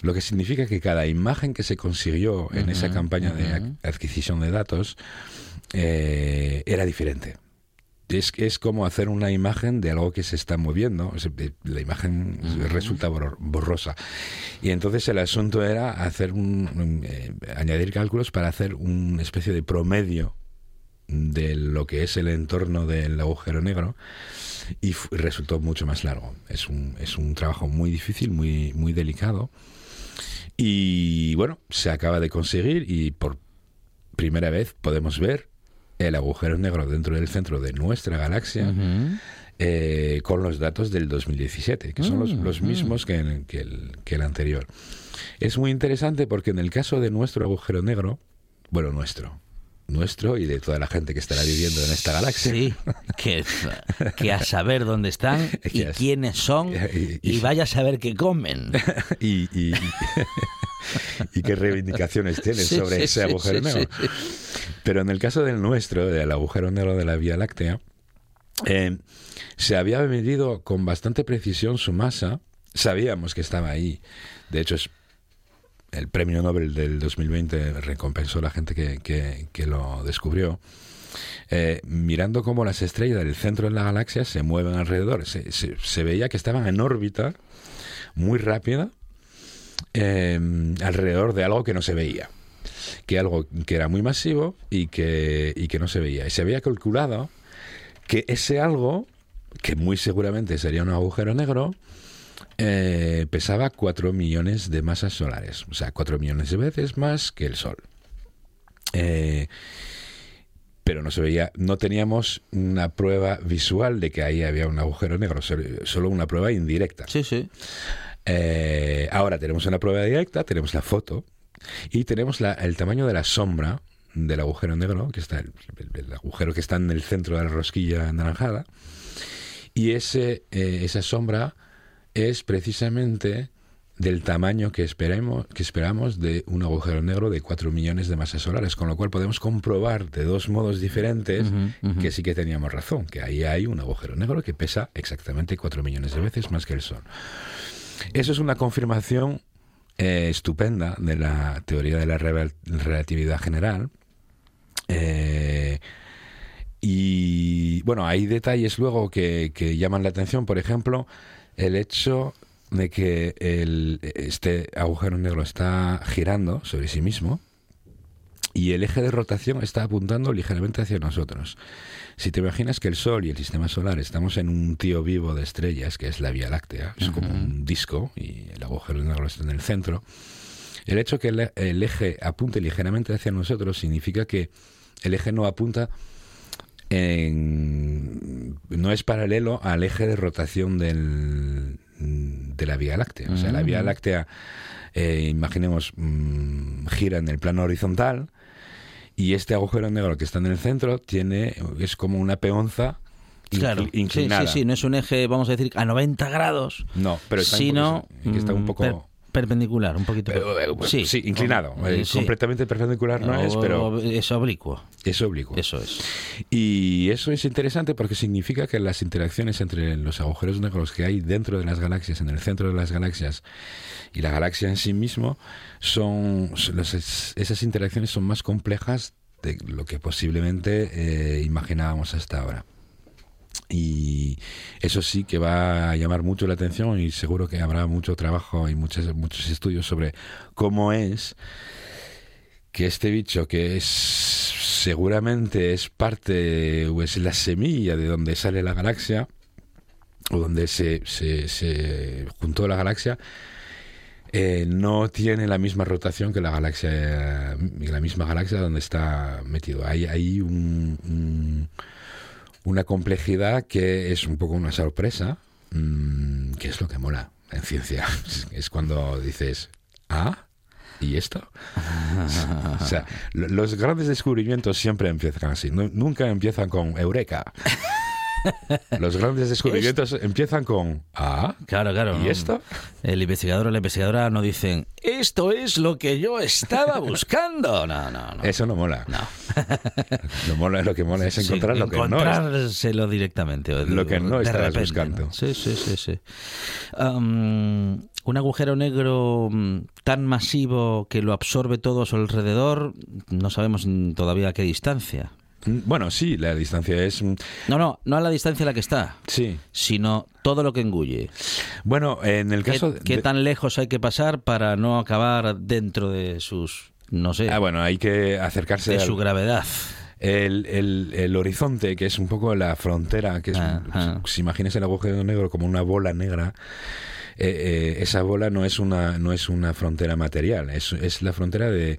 Speaker 11: Lo que significa que cada imagen que se consiguió en esa campaña de adquisición de datos eh, era diferente. Es, es como hacer una imagen de algo que se está moviendo. La imagen resulta borro- borrosa. Y entonces el asunto era hacer un, un, eh, añadir cálculos para hacer una especie de promedio de lo que es el entorno del agujero negro y resultó mucho más largo. Es un, es un trabajo muy difícil, muy, muy delicado. Y bueno, se acaba de conseguir y por primera vez podemos ver el agujero negro dentro del centro de nuestra galaxia eh, con los datos del 2017, que son los,
Speaker 3: Mm,
Speaker 11: los
Speaker 3: mm.
Speaker 11: mismos que, el, que, el, que el anterior. Es muy interesante porque en el caso de nuestro agujero negro, bueno, nuestro, nuestro y de toda la gente que estará viviendo en esta galaxia.
Speaker 3: Sí, que, que a saber dónde están y quiénes son
Speaker 11: y-
Speaker 3: vaya a saber qué comen.
Speaker 11: y, y, y qué reivindicaciones tiene
Speaker 3: Sí,
Speaker 11: sobre
Speaker 3: sí,
Speaker 11: ese agujero negro.
Speaker 3: sí,
Speaker 11: Pero en el caso del nuestro, del agujero negro de la Vía Láctea, eh, se había medido con bastante precisión su masa. Sabíamos que estaba ahí. De hecho, es el premio Nobel del 2020 recompensó a la gente que, que- lo descubrió. Eh, mirando cómo las estrellas del centro de la galaxia se mueven alrededor. Se, se- se veía que estaban en órbita muy rápida eh, alrededor de algo que no se veía. Que algo que era muy masivo y que, y que no se veía. Y se había calculado que ese algo, que muy seguramente sería un agujero negro, eh, pesaba 4 millones de masas solares. O sea, 4 millones de veces más que el Sol. Eh, pero no se veía, no teníamos una prueba visual de que ahí había un agujero negro, solo- una prueba indirecta.
Speaker 3: Sí, sí.
Speaker 11: Eh, ahora tenemos una prueba directa, tenemos la foto y tenemos la- el tamaño de la sombra del agujero negro, que está el, el- el agujero que está en el centro de la rosquilla anaranjada. Y ese, eh, esa sombra es precisamente del tamaño que esperemos, que esperamos de un agujero negro de 4 millones de masas solares, con lo cual podemos comprobar de dos modos diferentes que sí que teníamos razón, que ahí hay un agujero negro que pesa exactamente 4 millones de veces más que el Sol. Eso es una confirmación eh, estupenda de la teoría de la rel- relatividad general. Eh, y bueno, hay detalles luego que, que llaman la atención, por ejemplo, el hecho de que el, este agujero negro está girando sobre sí mismo y el eje de rotación está apuntando ligeramente hacia nosotros. Si te imaginas que el Sol y el Sistema Solar estamos en un tío vivo de estrellas, que es la Vía Láctea, es como un disco y el agujero negro está en el centro, el hecho que el, el eje apunte ligeramente hacia nosotros significa que el eje no apunta en, no es paralelo al eje de rotación del, de la Vía Láctea. O sea, la Vía
Speaker 3: Mm.
Speaker 11: Láctea, eh, imaginemos, mm, gira en el plano horizontal y este agujero negro que está en el centro tiene es como una peonza
Speaker 3: Claro, sí,
Speaker 11: inclinada.
Speaker 3: sí, sí, no es un eje, vamos a decir, a 90 grados,
Speaker 11: No, pero está un
Speaker 3: sino
Speaker 11: poco- que está un
Speaker 3: mm,
Speaker 11: poco-
Speaker 3: perpendicular, un poquito.
Speaker 11: sí, inclinado. Eh, completamente perpendicular no es, pero-
Speaker 3: Es oblicuo.
Speaker 11: Es oblicuo.
Speaker 3: Eso es.
Speaker 11: Y eso es interesante porque significa que las interacciones entre los agujeros negros que hay dentro de las galaxias, en el centro de las galaxias y la galaxia en sí mismo, son, esas interacciones son más complejas de lo que posiblemente eh, imaginábamos hasta ahora. Y eso sí que va a llamar mucho la atención y seguro que habrá mucho trabajo y muchos, muchos estudios sobre cómo es que este bicho que es seguramente es parte o es la semilla de donde sale la galaxia o donde se, se, se juntó la galaxia eh, no tiene la misma rotación que la galaxia la misma galaxia donde está metido. Hay, hay un- un- una complejidad que es un poco una sorpresa mm, que es lo que mola en ciencia es cuando dices ah ¿Y esto? o sea, lo- los grandes descubrimientos siempre empiezan así. nu- nunca empiezan con Eureka. Los grandes descubrimientos empiezan con Ah,
Speaker 3: Claro, claro.
Speaker 11: ¿y esto?
Speaker 3: El investigador o la investigadora no dicen, esto es lo que yo estaba buscando. No, no, no.
Speaker 11: Eso no mola.
Speaker 3: No.
Speaker 11: Lo, mola, lo que mola es
Speaker 3: Sí,
Speaker 11: encontrar lo que no es.
Speaker 3: encontrárselo directamente. o-
Speaker 11: Lo que no estabas
Speaker 3: repente,
Speaker 11: buscando.
Speaker 3: ¿no? Sí, sí, sí, sí. Am, un agujero negro mm, tan masivo que lo absorbe todo a su alrededor, no sabemos todavía a qué distancia.
Speaker 11: Bueno, sí, la distancia es...
Speaker 3: No, no, no a la distancia a la que está,
Speaker 11: Sí.
Speaker 3: sino todo lo que engulle.
Speaker 11: Bueno, en el
Speaker 3: ¿Qué,
Speaker 11: caso...
Speaker 3: qué
Speaker 11: de-
Speaker 3: tan lejos hay que pasar para no acabar dentro de sus, no sé,
Speaker 11: Ah, bueno, hay que acercarse
Speaker 3: de
Speaker 11: al-
Speaker 3: su gravedad?
Speaker 11: El, el- el horizonte, que es un poco la frontera, que es,
Speaker 3: Ah, ah.
Speaker 11: si imaginas el agujero negro como una bola negra, eh, eh, esa bola no es una no es una frontera material, es, es la frontera de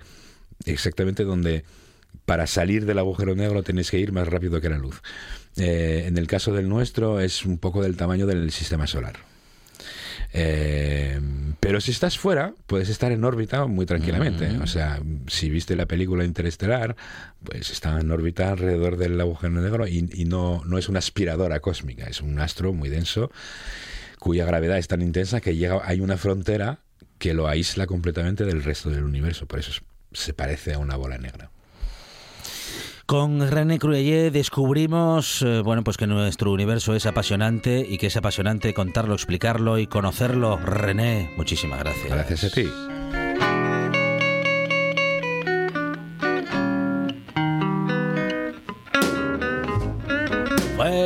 Speaker 11: exactamente donde para salir del agujero negro tenéis que ir más rápido que la luz. Eh, en el caso del nuestro es un poco del tamaño del sistema solar. Eh, pero si estás fuera, puedes estar en órbita muy tranquilamente. O sea, si viste la película Interestelar, pues está en órbita alrededor del agujero negro y, y no, no es una aspiradora cósmica, es un astro muy denso cuya gravedad es tan intensa que llega, hay una frontera que lo aísla completamente del resto del universo. Por eso es- se parece a una bola negra.
Speaker 3: Con René Cruelle descubrimos eh, bueno, pues que nuestro universo es apasionante y que es apasionante contarlo, explicarlo y conocerlo. René, muchísimas gracias.
Speaker 11: Gracias a ti.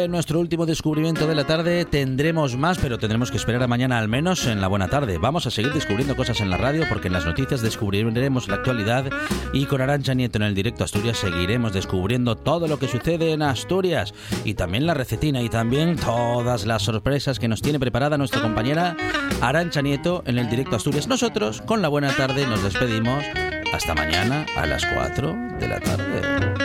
Speaker 3: Nuestro último descubrimiento de la tarde. Tendremos más, pero tendremos que esperar a mañana al menos en la buena tarde. Vamos a seguir descubriendo cosas en la radio porque en las noticias descubriremos la actualidad y con Arancha Nieto en el directo Asturias seguiremos descubriendo todo lo que sucede en Asturias y también la recetina y también todas las sorpresas que nos tiene preparada nuestra compañera Arancha Nieto en el directo Asturias. Nosotros con la buena tarde nos despedimos. Hasta mañana a las 4 de la tarde.